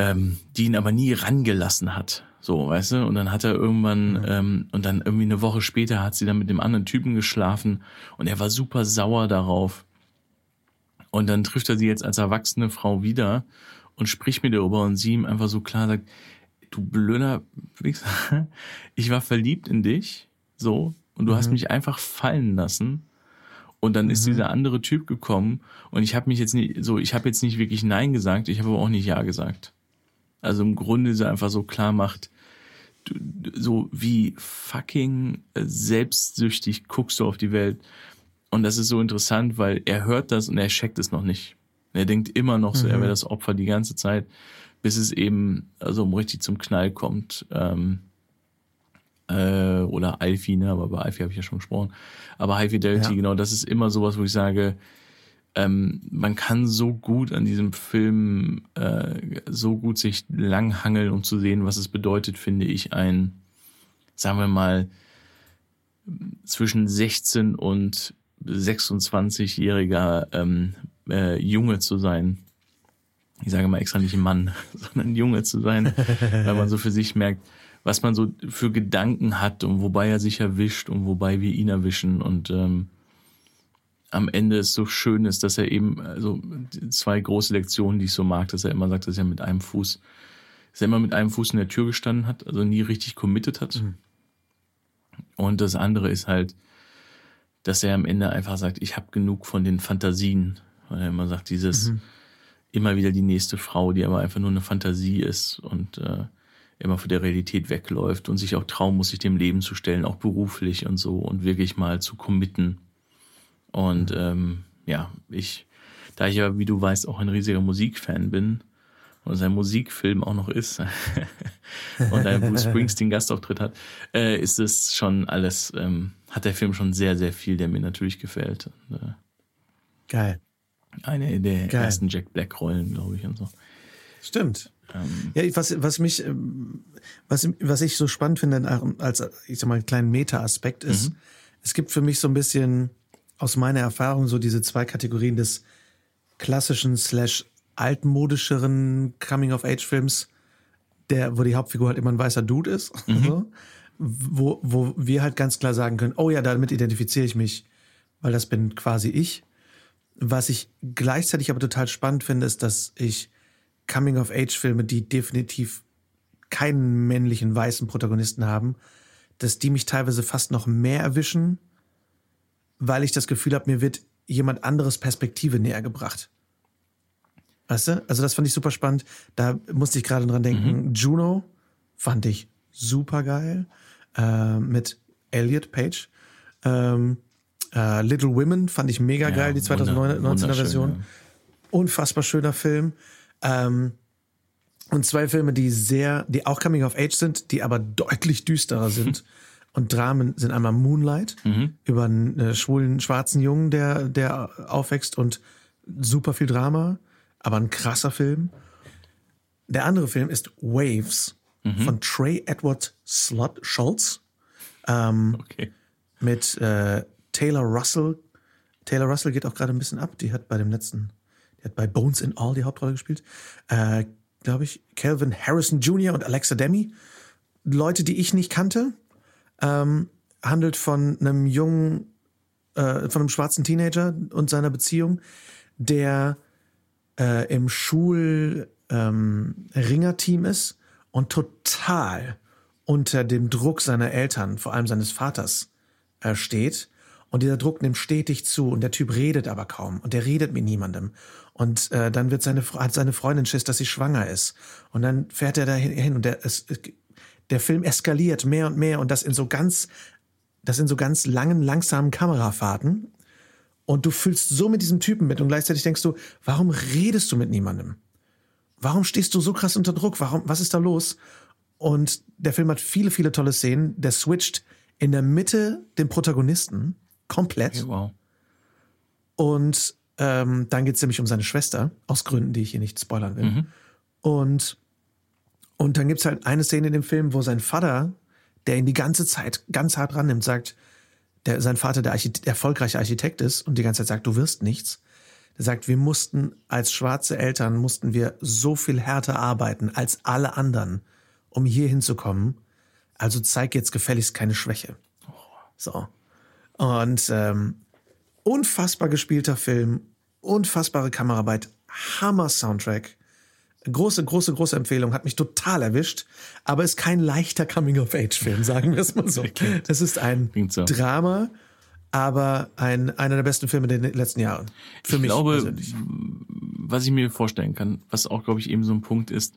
ähm, die ihn aber nie rangelassen hat. So, weißt du? Und dann hat er irgendwann, mhm. ähm, und dann irgendwie eine Woche später hat sie dann mit dem anderen Typen geschlafen und er war super sauer darauf. Und dann trifft er sie jetzt als erwachsene Frau wieder und spricht mit ihr darüber und sie ihm einfach so klar sagt, du blöder Wichser, ich war verliebt in dich, so, und du mhm. hast mich einfach fallen lassen. Und dann mhm. ist dieser andere Typ gekommen und ich habe mich jetzt nicht, so, ich habe jetzt nicht wirklich Nein gesagt, ich habe aber auch nicht Ja gesagt. Also im Grunde sie einfach so klar macht, du, so wie fucking selbstsüchtig guckst du auf die Welt. Und das ist so interessant, weil er hört das und er checkt es noch nicht. Er denkt immer noch so, mhm. er wäre das Opfer die ganze Zeit, bis es eben also richtig zum Knall kommt. Ähm, äh, oder Alfie, ne? aber bei Alfie habe ich ja schon gesprochen. Aber High Fidelity, ja. genau, das ist immer sowas, wo ich sage, ähm, man kann so gut an diesem Film äh, so gut sich langhangeln, um zu sehen, was es bedeutet, finde ich, ein, sagen wir mal, zwischen 16 und 26-jähriger ähm, äh, Junge zu sein. Ich sage mal extra nicht Mann, sondern Junge zu sein, weil man so für sich merkt, was man so für Gedanken hat und wobei er sich erwischt und wobei wir ihn erwischen und ähm, am Ende es so schön ist, dass er eben, also zwei große Lektionen, die ich so mag, dass er immer sagt, dass er mit einem Fuß, dass er immer mit einem Fuß in der Tür gestanden hat, also nie richtig committed hat. Mhm. Und das andere ist halt, dass er am Ende einfach sagt, ich habe genug von den Fantasien. Weil er immer sagt, dieses mhm. immer wieder die nächste Frau, die aber einfach nur eine Fantasie ist und äh, immer von der Realität wegläuft und sich auch trauen muss, sich dem Leben zu stellen, auch beruflich und so und wirklich mal zu committen und ähm, ja, ich, da ich ja, wie du weißt, auch ein riesiger Musikfan bin und sein Musikfilm auch noch ist und ein Bruce Springsteen Gastauftritt hat, äh, ist es schon alles, ähm, hat der Film schon sehr, sehr viel, der mir natürlich gefällt. Und, äh, Geil. Eine der Geil. ersten Jack Black Rollen, glaube ich, und so. Stimmt. Ähm, ja, was, was mich, ähm, was, was ich so spannend finde als, ich sag mal, einen kleinen Meta-Aspekt ist, mhm. es gibt für mich so ein bisschen, aus meiner Erfahrung so diese zwei Kategorien des klassischen slash altmodischeren Coming-of-Age-Films, der, wo die Hauptfigur halt immer ein weißer Dude ist, mhm. so, wo, wo wir halt ganz klar sagen können, oh ja, damit identifiziere ich mich, weil das bin quasi ich. Was ich gleichzeitig aber total spannend finde, ist, dass ich Coming-of-Age-Filme, die definitiv keinen männlichen weißen Protagonisten haben, dass die mich teilweise fast noch mehr erwischen weil ich das Gefühl habe, mir wird jemand anderes Perspektive näher gebracht. Weißt du? Also das fand ich super spannend. Da musste ich gerade dran denken. Mhm. Juno fand ich super geil. Äh, mit Elliot Page. Ähm, äh, Little Women fand ich mega ja, geil, die 2019er Version. Ja. Unfassbar schöner Film. Ähm, und zwei Filme, die sehr, die auch Coming of Age sind, die aber deutlich düsterer sind. und Dramen sind einmal Moonlight mhm. über einen äh, schwulen schwarzen Jungen, der, der aufwächst und super viel Drama, aber ein krasser Film. Der andere Film ist Waves mhm. von Trey Edward Slot Schultz ähm, okay. mit äh, Taylor Russell. Taylor Russell geht auch gerade ein bisschen ab. Die hat bei dem letzten, die hat bei Bones in All die Hauptrolle gespielt. Äh, Glaube ich. Calvin Harrison Jr. und Alexa Demi. Leute, die ich nicht kannte ähm, handelt von einem jungen, äh, von einem schwarzen Teenager und seiner Beziehung, der äh, im Schulringerteam ähm, ist und total unter dem Druck seiner Eltern, vor allem seines Vaters, äh, steht. Und dieser Druck nimmt stetig zu und der Typ redet aber kaum und der redet mit niemandem. Und äh, dann wird seine, hat seine Freundin Schiss, dass sie schwanger ist. Und dann fährt er da hin und der, es, der Film eskaliert mehr und mehr und das in so ganz, das in so ganz langen, langsamen Kamerafahrten. Und du fühlst so mit diesem Typen mit und gleichzeitig denkst du, warum redest du mit niemandem? Warum stehst du so krass unter Druck? Warum, was ist da los? Und der Film hat viele, viele tolle Szenen. Der switcht in der Mitte den Protagonisten komplett. Okay, wow. Und ähm, dann geht es nämlich um seine Schwester, aus Gründen, die ich hier nicht spoilern will. Mhm. Und und dann gibt's halt eine Szene in dem Film, wo sein Vater, der ihn die ganze Zeit ganz hart rannimmt, sagt, der, sein Vater der Archite erfolgreiche Architekt ist und die ganze Zeit sagt, du wirst nichts. Der sagt, wir mussten als schwarze Eltern, mussten wir so viel härter arbeiten als alle anderen, um hier hinzukommen. Also zeig jetzt gefälligst keine Schwäche. So. Und ähm, unfassbar gespielter Film, unfassbare Kameraarbeit, Hammer Soundtrack. Große, große, große Empfehlung, hat mich total erwischt, aber ist kein leichter Coming-of-Age-Film, sagen wir es mal so. Es ist ein so. Drama, aber ein, einer der besten Filme der letzten Jahre. Für ich mich glaube, persönlich. was ich mir vorstellen kann, was auch, glaube ich, eben so ein Punkt ist,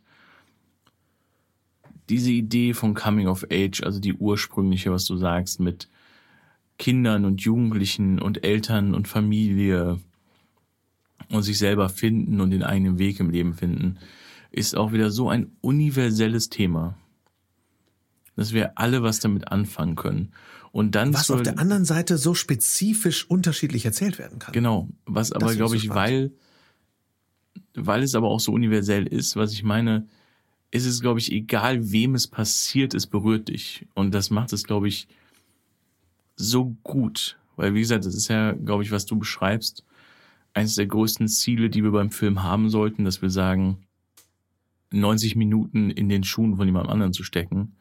diese Idee von Coming of Age, also die ursprüngliche, was du sagst, mit Kindern und Jugendlichen und Eltern und Familie und sich selber finden und den eigenen Weg im Leben finden, ist auch wieder so ein universelles Thema, dass wir alle was damit anfangen können. Und dann was auf der anderen Seite so spezifisch unterschiedlich erzählt werden kann. Genau, was aber glaube ich, weil weil es aber auch so universell ist, was ich meine, ist es glaube ich egal, wem es passiert, es berührt dich und das macht es glaube ich so gut. Weil, wie gesagt, das ist ja, glaube ich, was du beschreibst, eines der größten Ziele, die wir beim Film haben sollten, dass wir sagen, 90 Minuten in den Schuhen von jemand anderen zu stecken.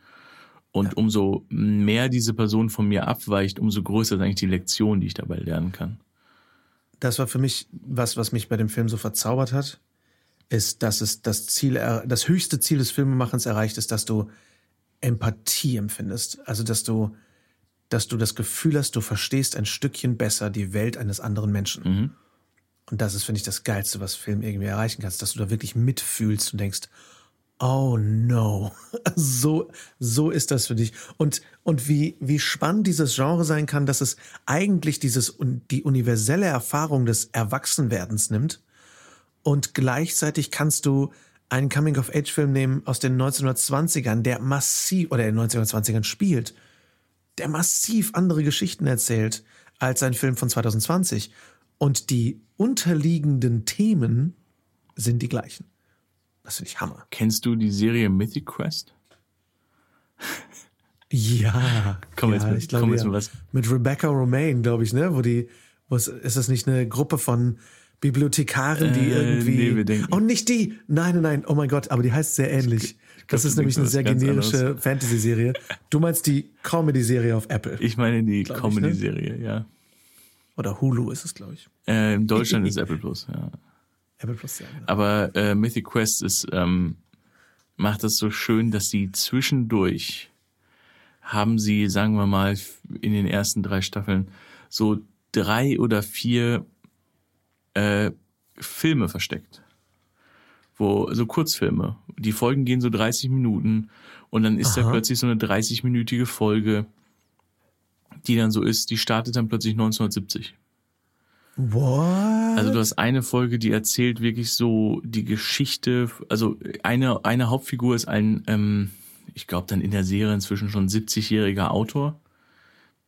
Und ja. umso mehr diese Person von mir abweicht, umso größer ist eigentlich die Lektion, die ich dabei lernen kann. Das war für mich was, was mich bei dem Film so verzaubert hat, ist, dass es das Ziel, das höchste Ziel des Filmemachens erreicht ist, dass du Empathie empfindest. Also, dass du, dass du das Gefühl hast, du verstehst ein Stückchen besser die Welt eines anderen Menschen. Mhm. Und das ist, finde ich, das Geilste, was Film irgendwie erreichen kannst, dass du da wirklich mitfühlst und denkst, oh no, so, so ist das für dich. Und, und wie, wie spannend dieses Genre sein kann, dass es eigentlich dieses, die universelle Erfahrung des Erwachsenwerdens nimmt und gleichzeitig kannst du einen Coming-of-Age-Film nehmen aus den 1920ern, der massiv, oder in den 1920ern spielt, der massiv andere Geschichten erzählt als ein Film von 2020. Und die unterliegenden Themen sind die gleichen. Das finde ich Hammer. Kennst du die Serie Mythic Quest? ja, komm ja, jetzt mit, ich glaube, komm jetzt mit was. Mit Rebecca Romaine, glaube ich, ne? Wo die, was, ist das nicht eine Gruppe von Bibliothekaren, die äh, irgendwie. Nee, oh, nicht die! Nein, nein, nein, oh mein Gott, aber die heißt sehr ähnlich. Das ist nämlich eine sehr generische Fantasy-Serie. Du meinst die Comedy-Serie auf Apple. Ich meine die ne? Comedy-Serie, ne? ja. Oder Hulu ist es, glaube ich. Äh, in Deutschland ist Apple Plus, ja. Apple Plus, ja. Genau. Aber äh, Mythic Quest ist, ähm, macht das so schön, dass sie zwischendurch haben sie, sagen wir mal, in den ersten drei Staffeln so drei oder vier äh, Filme versteckt. Wo, so Kurzfilme. Die Folgen gehen so 30 Minuten und dann ist Aha. da plötzlich so eine 30-minütige Folge, die dann so ist, die startet dann plötzlich 1970. What? Also du hast eine Folge, die erzählt wirklich so die Geschichte, also eine, eine Hauptfigur ist ein, ähm, ich glaube dann in der Serie inzwischen schon 70-jähriger Autor,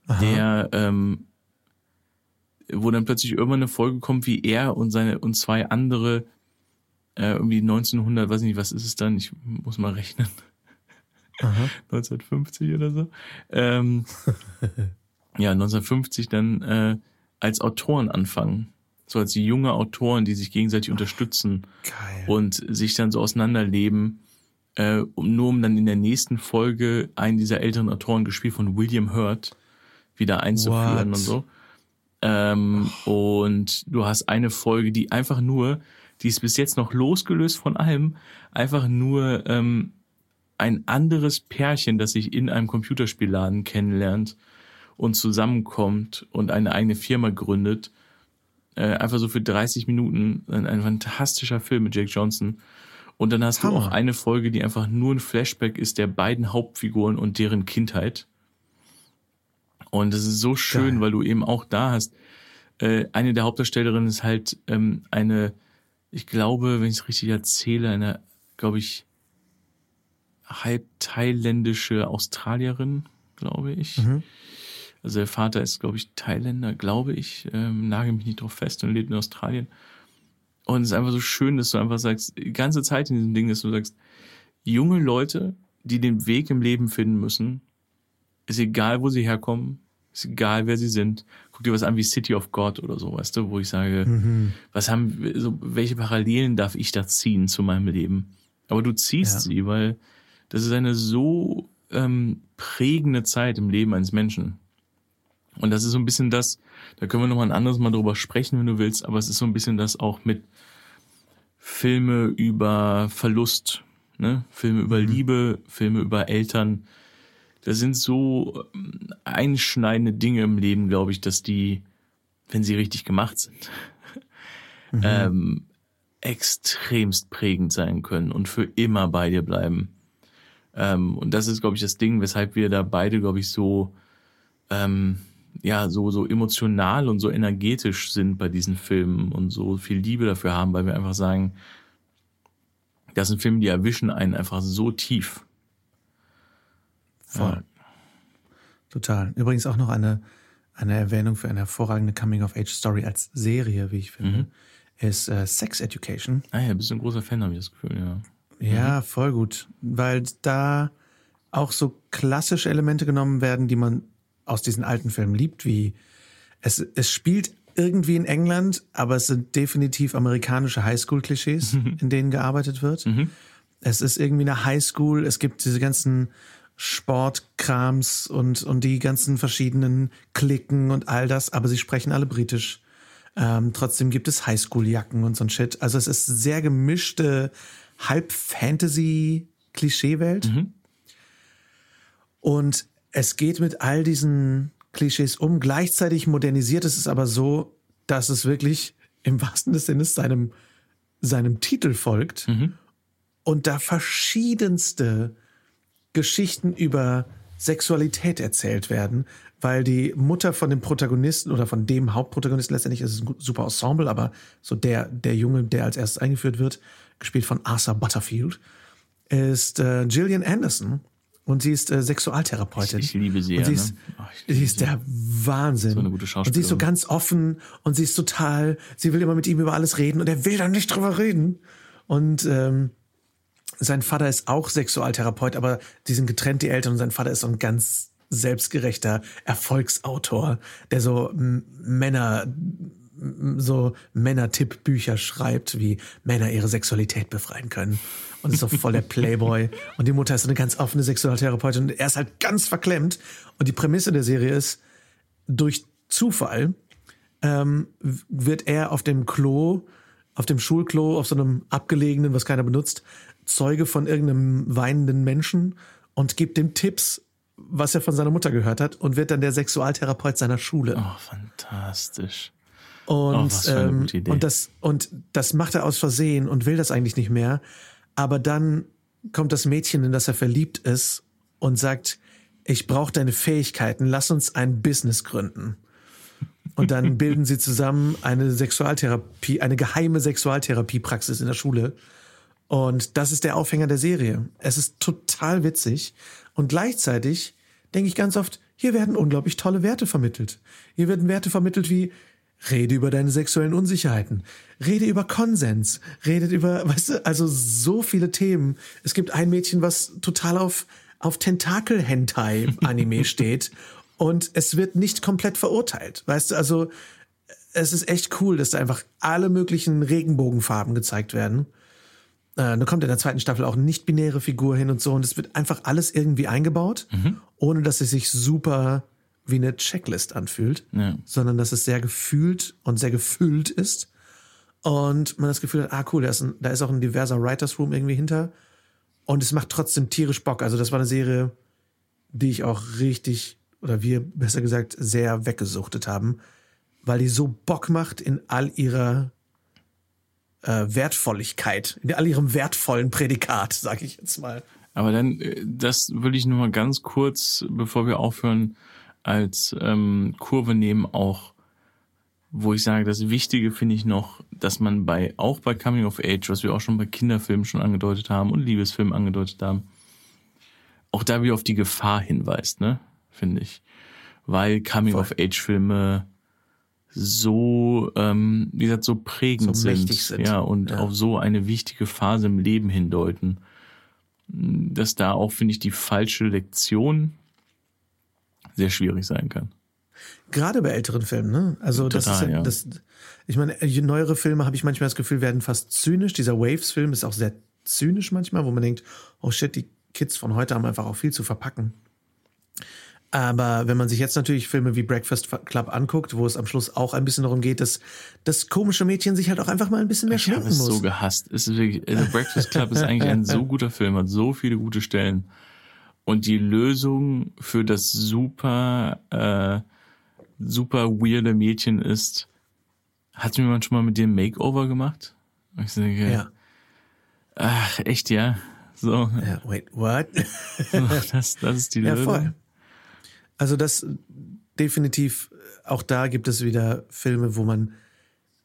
Aha. der ähm, wo dann plötzlich irgendwann eine Folge kommt, wie er und seine und zwei andere äh, irgendwie 1900, weiß nicht, was ist es dann? Ich muss mal rechnen. Aha. 1950 oder so. Ähm, ja, 1950 dann äh, als Autoren anfangen. So als junge Autoren, die sich gegenseitig unterstützen Geil. und sich dann so auseinanderleben, äh, um, nur um dann in der nächsten Folge einen dieser älteren Autoren, gespielt von William Hurt, wieder einzuführen What? und so. Ähm, oh. Und du hast eine Folge, die einfach nur, die ist bis jetzt noch losgelöst von allem, einfach nur ähm, ein anderes Pärchen, das sich in einem Computerspielladen kennenlernt und zusammenkommt und eine eigene Firma gründet. Äh, einfach so für 30 Minuten. Ein, ein, fantastischer Film mit Jake Johnson. Und dann hast Hammer. du auch eine Folge, die einfach nur ein Flashback ist der beiden Hauptfiguren und deren Kindheit. Und das ist so schön, Geil. weil du eben auch da hast. Äh, eine der Hauptdarstellerinnen ist halt ähm, eine, ich glaube, wenn ich es richtig erzähle, eine, glaube ich, halb thailändische Australierin, glaube ich. Mhm. Also der Vater ist, glaube ich, Thailänder, glaube ich. Ähm, nagel mich nicht drauf fest und lebt in Australien. Und es ist einfach so schön, dass du einfach sagst, die ganze Zeit in diesem Ding, dass du sagst, junge Leute, die den Weg im Leben finden müssen, ist egal, wo sie herkommen, ist egal, wer sie sind. Guck dir was an wie City of God oder so, weißt du, wo ich sage, mhm. was haben, so, welche Parallelen darf ich da ziehen zu meinem Leben? Aber du ziehst ja. sie, weil das ist eine so ähm, prägende Zeit im Leben eines Menschen. Und das ist so ein bisschen das, da können wir noch mal ein anderes Mal drüber sprechen, wenn du willst, aber es ist so ein bisschen das auch mit Filme über Verlust, ne? Filme über mhm. Liebe, Filme über Eltern, das sind so ähm, einschneidende Dinge im Leben, glaube ich, dass die, wenn sie richtig gemacht sind, mhm. ähm, extremst prägend sein können und für immer bei dir bleiben. Ähm, und das ist, glaube ich, das Ding, weshalb wir da beide, glaube ich, so, ähm, ja, so, so emotional und so energetisch sind bei diesen Filmen und so viel Liebe dafür haben, weil wir einfach sagen, das sind Filme, die erwischen einen einfach so tief. Voll. Ja. Total. Übrigens auch noch eine, eine Erwähnung für eine hervorragende Coming-of-Age-Story als Serie, wie ich finde, mhm. ist äh, Sex Education. Ah ja, bist du ein großer Fan, habe ich das Gefühl, ja. Ja, mhm. voll gut. Weil da auch so klassische Elemente genommen werden, die man aus diesen alten Filmen liebt, wie es, es spielt irgendwie in England, aber es sind definitiv amerikanische Highschool-Klischees, in denen gearbeitet wird. Mhm. Es ist irgendwie eine Highschool, es gibt diese ganzen Sportkrams und, und die ganzen verschiedenen Klicken und all das, aber sie sprechen alle britisch. Ähm, trotzdem gibt es Highschool-Jacken und so ein Shit. Also es ist sehr gemischte Halb-Fantasy-Klischeewelt. Mhm. Und es geht mit all diesen Klischees um. Gleichzeitig modernisiert es es aber so, dass es wirklich im wahrsten des Sinnes seinem, seinem Titel folgt Mhm. und da verschiedenste Geschichten über Sexualität erzählt werden, weil die Mutter von dem Protagonisten oder von dem Hauptprotagonisten letztendlich ist es ein super Ensemble, aber so der, der Junge, der als erstes eingeführt wird, gespielt von Arthur Butterfield, ist äh, Gillian Anderson und sie ist äh, Sexualtherapeutin. Ich liebe sie, Und ja, sie ne? ist, Ach, ich liebe sie ist der Wahnsinn. So eine gute Und sie ist so Schauspielerin. ganz offen und sie ist total, sie will immer mit ihm über alles reden und er will dann nicht drüber reden. Und ähm, sein Vater ist auch Sexualtherapeut, aber die sind getrennt, die Eltern, und sein Vater ist so ein ganz selbstgerechter Erfolgsautor, der so Männer, so Männer-Tipp-Bücher schreibt, wie Männer ihre Sexualität befreien können. Und ist so voll der Playboy. Und die Mutter ist so eine ganz offene Sexualtherapeutin und er ist halt ganz verklemmt. Und die Prämisse der Serie ist, durch Zufall ähm, wird er auf dem Klo, auf dem Schulklo, auf so einem abgelegenen, was keiner benutzt, Zeuge von irgendeinem weinenden Menschen und gibt dem Tipps, was er von seiner Mutter gehört hat und wird dann der Sexualtherapeut seiner Schule. Oh, fantastisch. Und, Oh, für eine ähm, und das und das macht er aus Versehen und will das eigentlich nicht mehr. Aber dann kommt das Mädchen, in das er verliebt ist, und sagt: Ich brauche deine Fähigkeiten. Lass uns ein Business gründen. Und dann bilden sie zusammen eine Sexualtherapie, eine geheime Sexualtherapiepraxis in der Schule. Und das ist der Aufhänger der Serie. Es ist total witzig. Und gleichzeitig denke ich ganz oft, hier werden unglaublich tolle Werte vermittelt. Hier werden Werte vermittelt wie, rede über deine sexuellen Unsicherheiten, rede über Konsens, redet über, weißt du, also so viele Themen. Es gibt ein Mädchen, was total auf, auf Tentakel-Hentai-Anime steht. Und es wird nicht komplett verurteilt. Weißt du, also es ist echt cool, dass da einfach alle möglichen Regenbogenfarben gezeigt werden. Äh, da kommt in der zweiten Staffel auch eine nicht-binäre Figur hin und so. Und es wird einfach alles irgendwie eingebaut, ohne dass es sich super wie eine Checklist anfühlt, Ja. sondern dass es sehr gefühlt und sehr gefüllt ist. Und man das Gefühl hat, ah cool, da ist, ein, da ist auch ein diverser Writers Room irgendwie hinter. Und es macht trotzdem tierisch Bock. Also das war eine Serie, die ich auch richtig, oder wir besser gesagt, sehr weggesuchtet haben, weil die so Bock macht in all ihrer äh, Wertvolligkeit, in all ihrem wertvollen Prädikat, sag ich jetzt mal. Aber dann, äh, das würde ich nur mal ganz kurz, bevor wir aufhören, als ähm, Kurve nehmen, auch, wo ich sage, das Wichtige finde ich noch, dass man bei, auch bei Coming of Age, was wir auch schon bei Kinderfilmen schon angedeutet haben und Liebesfilmen angedeutet haben, auch da wieder auf die Gefahr hinweist, ne, finde ich. Weil Coming of Age Filme so, ähm, wie gesagt, so prägend So sind, sind. Ja, und Ja. auf so eine wichtige Phase im Leben hindeuten dass da auch, finde ich, die falsche Lektion sehr schwierig sein kann. Gerade bei älteren Filmen, ne? Also das Total, ist ja, das, ich meine, je neuere Filme habe ich manchmal das Gefühl, werden fast zynisch. Dieser Waves-Film ist auch sehr zynisch manchmal, wo man denkt, oh shit, die Kids von heute haben einfach auch viel zu verpacken. Aber wenn man sich jetzt natürlich Filme wie Breakfast Club anguckt, wo es am Schluss auch ein bisschen darum geht, dass das komische Mädchen sich halt auch einfach mal ein bisschen mehr Ich habe schminken es muss. so gehasst. Es ist wirklich, also Breakfast Club ist eigentlich ein so guter Film, hat so viele gute Stellen. Und die Lösung für das super, äh, super weirde Mädchen ist, hat mir jemand schon mal mit dem Makeover gemacht? Und ich so denke, ja. ach, echt, ja? So, ja, wait, what? das, das ist die Ja, Lösung. voll. Also das definitiv, auch da gibt es wieder Filme, wo man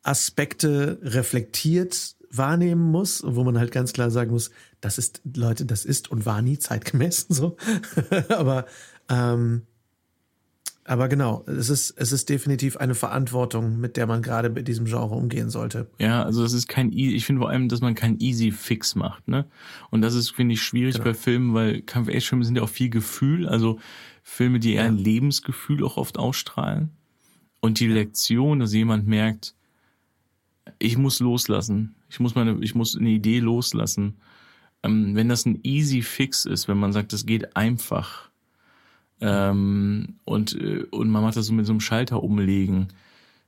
Aspekte reflektiert wahrnehmen muss und wo man halt ganz klar sagen muss, das ist, Leute, das ist und war nie zeitgemäß so. Aber ähm, Aber genau, es ist, es ist definitiv eine Verantwortung, mit der man gerade mit diesem Genre umgehen sollte. Ja, also das ist kein, e- ich finde vor allem, dass man kein easy Fix macht, ne? Und das ist, finde ich, schwierig Genau. bei Filmen, weil Kampf-Action-Filme sind ja auch viel Gefühl, also Filme, die eher ein Lebensgefühl auch oft ausstrahlen. Und die Lektion, dass jemand merkt, ich muss loslassen, ich muss meine, ich muss eine Idee loslassen. Ähm, wenn das ein easy Fix ist, wenn man sagt, das geht einfach, ähm, und, äh, und man macht das so mit so einem Schalter umlegen,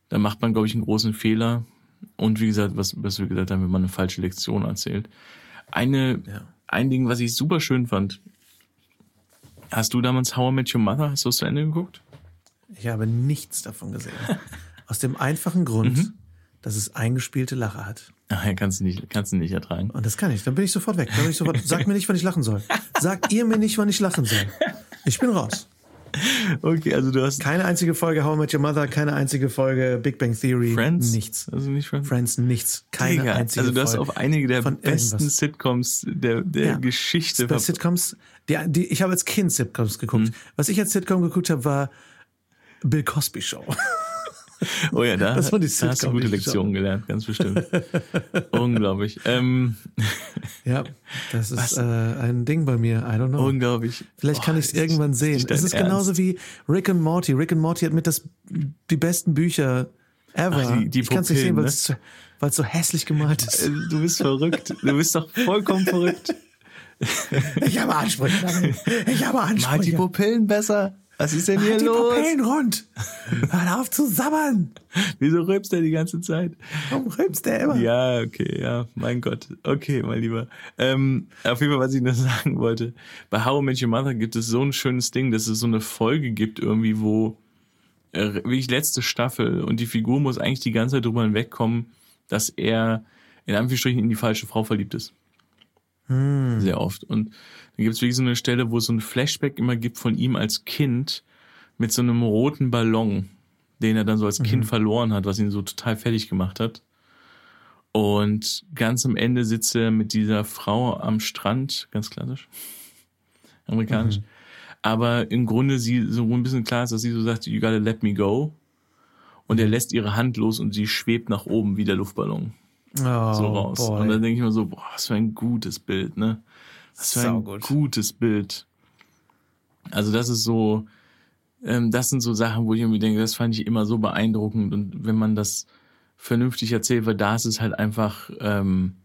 dann macht man, glaube ich, einen großen Fehler. Und wie gesagt, was, was wir gesagt haben, wenn man eine falsche Lektion erzählt. Eine, Ja. ein Ding, was ich super schön fand. Hast du damals How I Met Your Mother, hast du es zu Ende geguckt? Ich habe nichts davon gesehen. Aus dem einfachen Grund, dass es eingespielte Lache hat. Ach kannst du nicht, kannst du nicht ertragen. Und das kann ich. Dann bin ich sofort weg. Dann bin ich sofort, sagt mir nicht, wann ich lachen soll. Sagt ihr mir nicht, wann ich lachen soll. Ich bin raus. Okay, also du hast Keine einzige Folge How I Met Your Mother, keine einzige Folge Big Bang Theory. Friends? Nichts. Also nicht Friends? Friends, nichts. Keine Digga, einzige Also du hast Folge. auf einige der von besten irgendwas. Sitcoms der, der Ja. Geschichte. Bei Sitcoms, die, die, ich habe als Kind Sitcoms geguckt. Hm. Was ich als Sitcom geguckt habe, war Bill Cosby Show. Oh ja, da, Das war die da hast du gute Lektionen gelernt, ganz bestimmt. Unglaublich. Ähm, ja, das ist äh, ein Ding bei mir. I don't know. unglaublich. Vielleicht kann ich es irgendwann sehen. Es ist Ernst. genauso wie Rick and Morty. Rick and Morty hat mit das die besten Bücher ever. Ach, die- die ich kann es nicht sehen, weil es so, weil es so hässlich gemalt ist. Äh, Du bist verrückt. Du bist doch vollkommen verrückt. Ich habe Ansprüche. Ich habe Mal die Ansprüche. Pupillen besser. Was ist denn hier Halt die los? Pupillen rund. Hör auf zu sabbern. Wieso rülpst er die ganze Zeit? Warum rülpst der immer? Ja, okay, ja, mein Gott. Okay, mein Lieber. Ähm, auf jeden Fall, was ich noch sagen wollte. Bei How I Met Your Mother gibt es so ein schönes Ding, dass es so eine Folge gibt irgendwie, wo äh, wirklich letzte Staffel und die Figur muss eigentlich die ganze Zeit drüber hinwegkommen, dass er in Anführungsstrichen in die falsche Frau verliebt ist. Sehr oft. Und dann gibt es wirklich so eine Stelle, wo es so ein Flashback immer gibt von ihm als Kind mit so einem roten Ballon, den er dann so als Kind verloren hat, was ihn so total fertig gemacht hat. Und ganz am Ende sitzt er mit dieser Frau am Strand, ganz klassisch, amerikanisch. Aber im Grunde sie so ein bisschen klar ist, dass sie so sagt, you gotta let me go. Und er lässt ihre Hand los und sie schwebt nach oben wie der Luftballon Oh, so raus. boy. Und dann denke ich mir so, boah, was für ein gutes Bild, ne? Was für ein Saugut. gutes Bild. Also das ist so, ähm, das sind so Sachen, wo ich irgendwie denke, das fand ich immer so beeindruckend. Und wenn man das vernünftig erzählt, weil da ist es halt einfach ähm,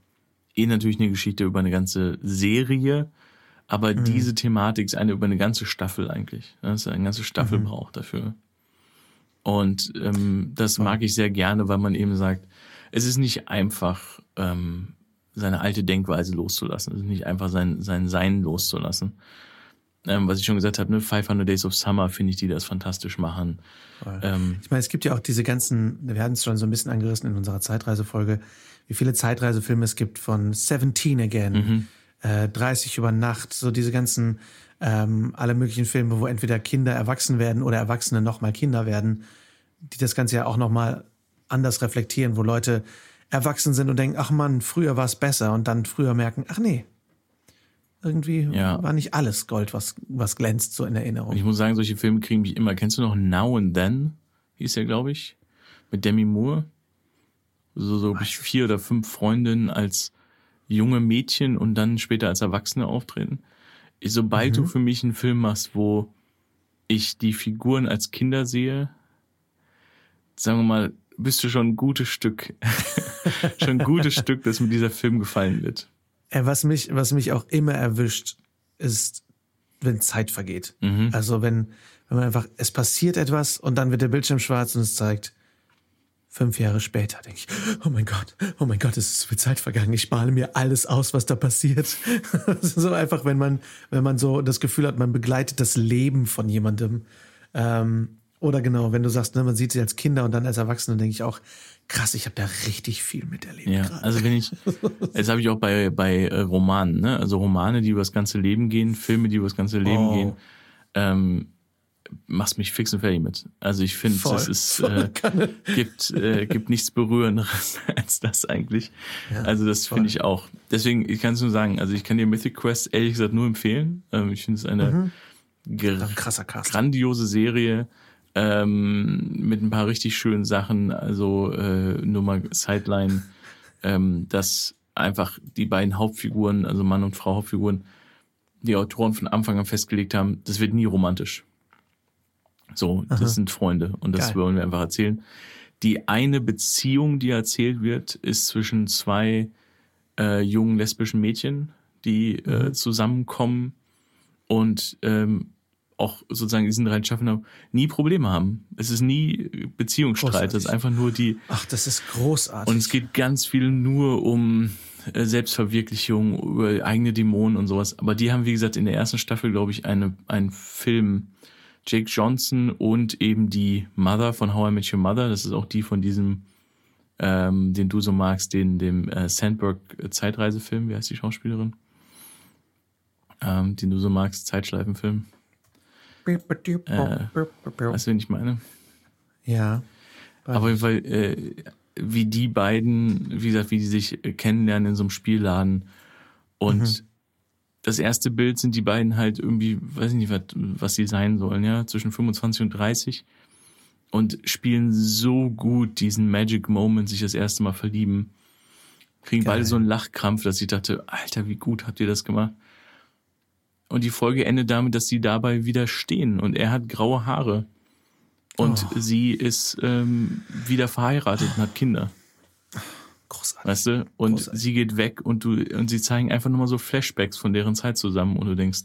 eh natürlich eine Geschichte über eine ganze Serie, aber Mhm. diese Thematik ist eine über eine ganze Staffel eigentlich. ne? Dass es eine ganze Staffel Mhm. braucht dafür. Und ähm, das mag ich sehr gerne, weil man eben sagt, es ist nicht einfach, ähm, seine alte Denkweise loszulassen. Es ist nicht einfach sein, sein Sein loszulassen. Ähm, was ich schon gesagt habe, ne, 500 Days of Summer finde ich, die das fantastisch machen. Ähm, Ich meine, es gibt ja auch diese ganzen, wir hatten es schon so ein bisschen angerissen in unserer Zeitreisefolge, wie viele Zeitreisefilme es gibt von 17 Again, äh, 30 über Nacht, so diese ganzen, ähm, alle möglichen Filme, wo entweder Kinder erwachsen werden oder Erwachsene nochmal Kinder werden, die das Ganze ja auch nochmal anders reflektieren, wo Leute erwachsen sind und denken, ach man, früher war es besser und dann früher merken, ach nee, irgendwie Ja. war nicht alles Gold, was, was glänzt so in Erinnerung. ich muss sagen, solche Filme kriegen mich immer. Kennst du noch Now and Then? Hieß er, glaube ich. Mit Demi Moore. So, so ich vier oder fünf Freundinnen als junge Mädchen und dann später als Erwachsene auftreten. Sobald du für mich einen Film machst, wo ich die Figuren als Kinder sehe, sagen wir mal, bist du schon ein gutes Stück, schon ein gutes Stück, das mit dieser Film gefallen wird. Äh, Was mich, was mich auch immer erwischt, ist, wenn Zeit vergeht. Mhm. Also wenn, wenn man einfach, es passiert etwas und dann wird der Bildschirm schwarz und es zeigt fünf Jahre später, denke ich, oh mein Gott, oh mein Gott, es ist so viel Zeit vergangen. Ich male mir alles aus, was da passiert. Das ist so einfach, wenn man, wenn man so das Gefühl hat, man begleitet das Leben von jemandem. Ähm, oder genau, wenn du sagst, ne, man sieht sie als Kinder und dann als Erwachsene, denke ich auch, krass, ich habe da richtig viel miterlebt. Ja, gerade. also wenn ich, das habe ich auch bei, bei äh, Romanen, ne? Also Romane, die über das ganze Leben gehen, Filme, die über das ganze Leben Oh. gehen, ähm, machst mich fix und fertig mit. Also ich finde, das ist, äh, gibt, äh, gibt nichts Berührenderes als das eigentlich. Ja, also das finde ich auch. Deswegen, ich kann es nur sagen, also ich kann dir Mythic Quest ehrlich gesagt nur empfehlen. Ähm, ich finde es eine ger Ein krasser Cast. grandiose Serie. Ähm, mit ein paar richtig schönen Sachen. Also äh, nur mal Sideline, ähm, dass einfach die beiden Hauptfiguren, also Mann und Frau Hauptfiguren, die Autoren von Anfang an festgelegt haben, das wird nie romantisch. So, das Aha. sind Freunde und das Geil. wollen wir einfach erzählen. Die eine Beziehung, die erzählt wird, ist zwischen zwei äh, jungen lesbischen Mädchen, die äh, zusammenkommen und ähm, auch sozusagen diesen drei Schaffner nie Probleme haben. Es ist nie Beziehungsstreit, Großartig. es ist einfach nur die Ach, das ist großartig. und es geht ganz viel nur um äh, Selbstverwirklichung, über eigene Dämonen und sowas. Aber die haben, wie gesagt, in der ersten Staffel, glaube ich, eine, einen Film. Jake Johnson und eben die Mother von How I Met Your Mother. Das ist auch die von diesem, ähm, den du so magst, den, dem äh, Sandberg Zeitreisefilm. Wie heißt die Schauspielerin? Ähm, den du so magst, Zeitschleifenfilm. Weißt du, wen ich meine? ja. Aber auf jeden Fall, äh, wie die beiden, wie gesagt, wie die sich äh, kennenlernen in so einem Spielladen. Und das erste Bild sind die beiden halt irgendwie, weiß ich nicht, was, was sie sein sollen, ja, zwischen 25 und 30. Und spielen so gut diesen Magic Moment, sich das erste Mal verlieben. Kriegen Geil. beide so einen Lachkrampf, dass ich dachte, Alter, wie gut habt ihr das gemacht? Und die Folge endet damit, dass sie dabei wieder stehen und er hat graue Haare. Und Oh. sie ist ähm, wieder verheiratet und hat Kinder, Großartig. weißt du? Und Großartig. sie geht weg und du und sie zeigen einfach nur mal so Flashbacks von deren Zeit zusammen und du denkst,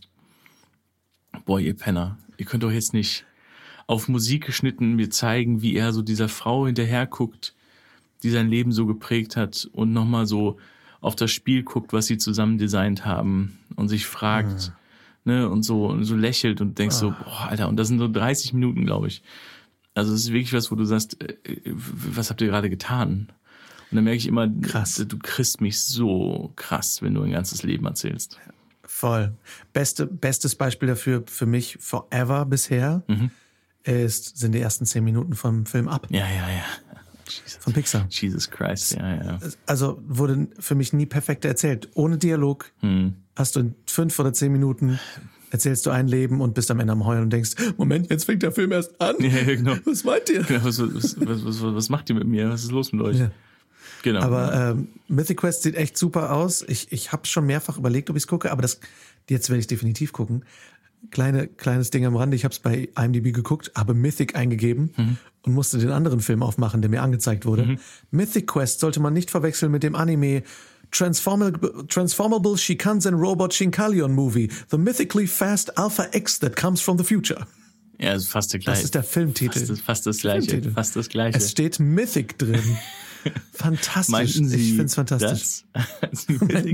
boah, ihr Penner, ihr könnt doch jetzt nicht auf Musik geschnitten mir zeigen, wie er so dieser Frau hinterher guckt, die sein Leben so geprägt hat und nochmal so auf das Spiel guckt, was sie zusammen designt haben und sich fragt, ne, und so, und so lächelt und denkst so, boah, Alter, und das sind so 30 Minuten, glaube ich. Also es ist wirklich was, wo du sagst, äh, äh, was habt ihr gerade getan? Und dann merke ich immer, Krass. du kriegst mich so krass, wenn du ein ganzes Leben erzählst. Voll. Beste, bestes Beispiel dafür für mich forever bisher Mhm. ist, sind die ersten zehn Minuten vom Film Ab Ja, ja, ja. Jesus, von Pixar. Jesus Christ, ja, ja. Also wurde für mich nie perfekt erzählt. Ohne Dialog Hm. hast du in fünf oder zehn Minuten erzählst du ein Leben und bist am Ende am Heulen und denkst, Moment, jetzt fängt der Film erst an. Ja, genau. Was meint ihr? Genau, was, was, was, was, was macht ihr mit mir? Was ist los mit euch? Ja. Genau. Aber ähm, Mythic Quest sieht echt super aus. Ich, ich habe schon mehrfach überlegt, ob ich es gucke, aber das jetzt werde ich definitiv gucken. Kleine, kleines Ding am Rande, ich habe es bei IMDb geguckt, habe Mythic eingegeben Mhm. und musste den anderen Film aufmachen, der mir angezeigt wurde. Mythic Quest sollte man nicht verwechseln mit dem Anime Transformable, Transformable Shikansen Robot Shinkalion Movie, the mythically fast Alpha X that comes from the future. ja, ist fast der gleiche. Das ist der Filmtitel. Fast das, fast das gleiche. Filmtitel. Fast das gleiche. Es steht Mythic drin. Fantastisch. Meinten Sie ich find's fantastisch. Das,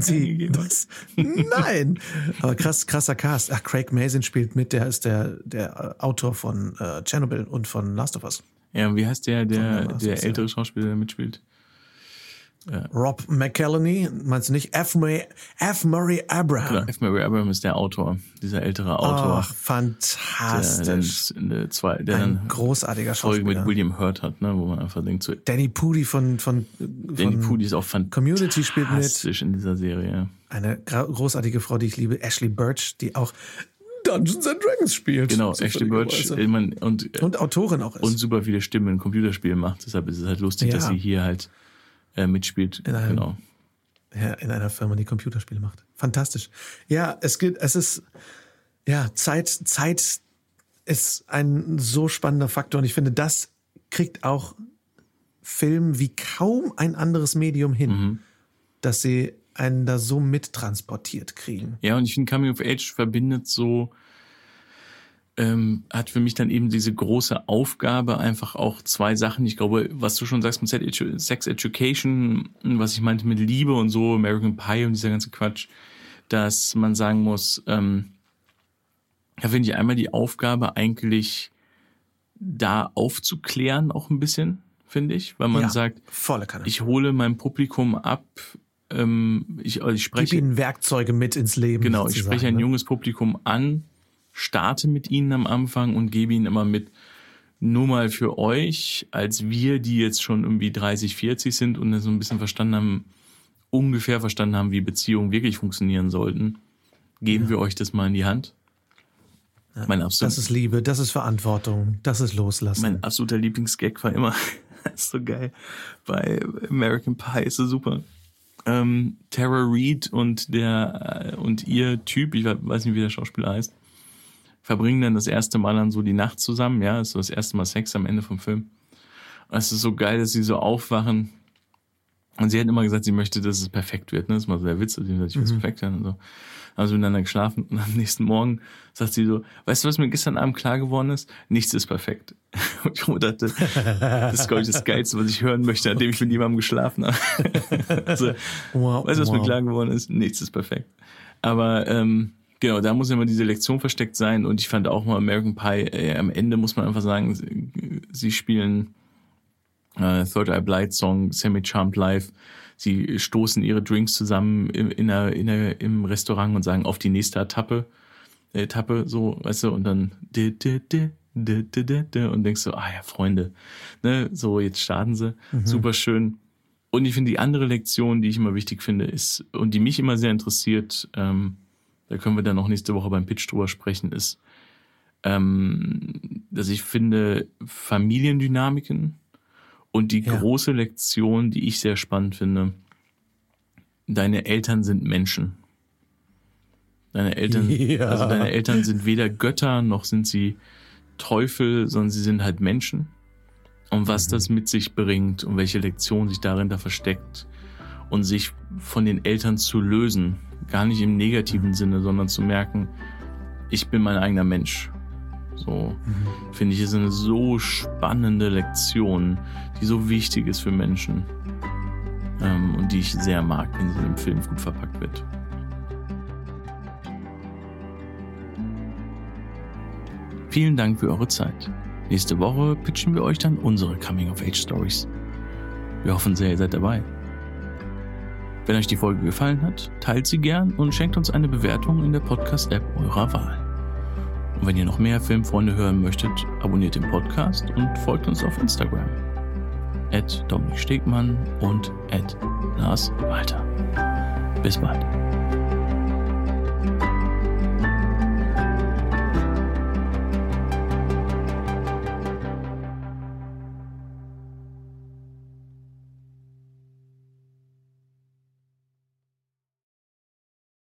Sie das? Nein. Aber krass, krasser Cast. Ach, Craig Mazin spielt mit. Der ist der, der Autor von äh, Chernobyl und von Last of Us. Ja, und wie heißt der, der, der der ältere Schauspieler, der mitspielt? Rob McElhenney, meinst du nicht? F. Murray, F. Murray Abraham. Genau, F. Murray Abraham ist der Autor, dieser ältere Autor, Ach, der fantastisch. eine zwei, der Ein dann großartiger Folge Schauspieler. mit William Hurt hat, ne, wo man einfach denkt, so, Danny Pudi von, von, Danny von Pudi ist auch fantastisch Community spielt mit. in dieser Serie. Eine großartige Frau, die ich liebe, Ashley Birch, die auch Dungeons and Dragons spielt. Genau, Ashley Birch mein, und, Und Autorin auch ist. und super viele Stimmen in Computerspielen macht. Deshalb ist es halt lustig, Ja. dass sie hier halt äh, mitspielt. In einem- genau. Ja, in einer Firma, die Computerspiele macht. Fantastisch. Ja, es geht, es ist, ja, Zeit, Zeit ist ein so spannender Faktor und ich finde, das kriegt auch Film wie kaum ein anderes Medium hin, Mhm. dass sie einen da so mittransportiert kriegen. Ja, und ich finde, Coming of Age verbindet so, ähm, hat für mich dann eben diese große Aufgabe, einfach auch zwei Sachen. Ich glaube, was du schon sagst mit Sex Edu- Sex Education, was ich meinte mit Liebe und so, American Pie und dieser ganze Quatsch, dass man sagen muss, ähm, da finde ich einmal die Aufgabe eigentlich da aufzuklären auch ein bisschen, finde ich, weil man ja, sagt, ich hole mein Publikum ab, ähm, ich, also ich Gib spreche ihnen Werkzeuge mit ins Leben. Genau, ich spreche ein ne? junges Publikum an, starte mit ihnen am Anfang und gebe ihnen immer mit, nur mal für euch, als wir, die jetzt schon irgendwie 30, 40 sind und so ein bisschen verstanden haben, ungefähr verstanden haben, wie Beziehungen wirklich funktionieren sollten, geben wir euch das mal in die Hand. Mein absolut, Das ist Liebe, das ist Verantwortung, das ist Loslassen. mein absoluter Lieblingsgag war immer, das ist so geil, bei American Pie ist so super. Ähm, Tara Reid und der äh, und ihr Typ, ich weiß nicht, wie der Schauspieler heißt, verbringen dann das erste Mal dann so die Nacht zusammen, ja, ist so das erste Mal Sex am Ende vom Film. Und es ist so geil, dass sie so aufwachen. Und sie hat immer gesagt, sie möchte, dass es perfekt wird. Ne? Das ist mal so der Witz, dass sie sagt, ich will es perfekt werden und so. Haben sie miteinander geschlafen und am nächsten Morgen sagt sie so, weißt du, was mir gestern Abend klar geworden ist? Nichts ist perfekt. Und ich dachte, das ist, glaube ich, das Geilste, was ich hören möchte, nachdem ich mit jemandem geschlafen habe. also, Wow, weißt du, was mir wow. klar geworden ist? Nichts ist perfekt. Aber ähm, genau, da muss immer diese Lektion versteckt sein. Und ich fand auch mal American Pie, äh, am Ende muss man einfach sagen, sie, sie spielen äh, Third Eye Blight Song, Semi Charmed Live. Sie stoßen ihre Drinks zusammen in, in einer, in einer, im Restaurant und sagen auf die nächste Etappe, Etappe, so, weißt du, und dann und denkst so, ah ja, Freunde, ne, so, jetzt starten sie. Super schön. Und ich finde, die andere Lektion, die ich immer wichtig finde, ist, und die mich immer sehr interessiert, ähm, da können wir dann auch nächste Woche beim Pitch drüber sprechen, ist, ähm, dass ich finde, Familiendynamiken und die Ja. große Lektion, die ich sehr spannend finde, deine Eltern sind Menschen. Deine Eltern, Ja. also deine Eltern sind weder Götter noch sind sie Teufel, sondern sie sind halt Menschen. Und Mhm. was das mit sich bringt und welche Lektion sich darin da versteckt und sich von den Eltern zu lösen, gar nicht im negativen Sinne, sondern zu merken, ich bin mein eigener Mensch. So Mhm. finde ich ist eine so spannende Lektion, die so wichtig ist für Menschen ähm, und die ich sehr mag, wenn sie im Film gut verpackt wird. Vielen Dank für eure Zeit. Nächste Woche pitchen wir euch dann unsere Coming-of-Age-Stories. Wir hoffen sehr, ihr seid dabei. Wenn euch die Folge gefallen hat, teilt sie gern und schenkt uns eine Bewertung in der Podcast-App eurer Wahl. Und wenn ihr noch mehr Filmfreunde hören möchtet, abonniert den Podcast und folgt uns auf Instagram. At Dominik Stegmann und at Lars Walter. Bis bald.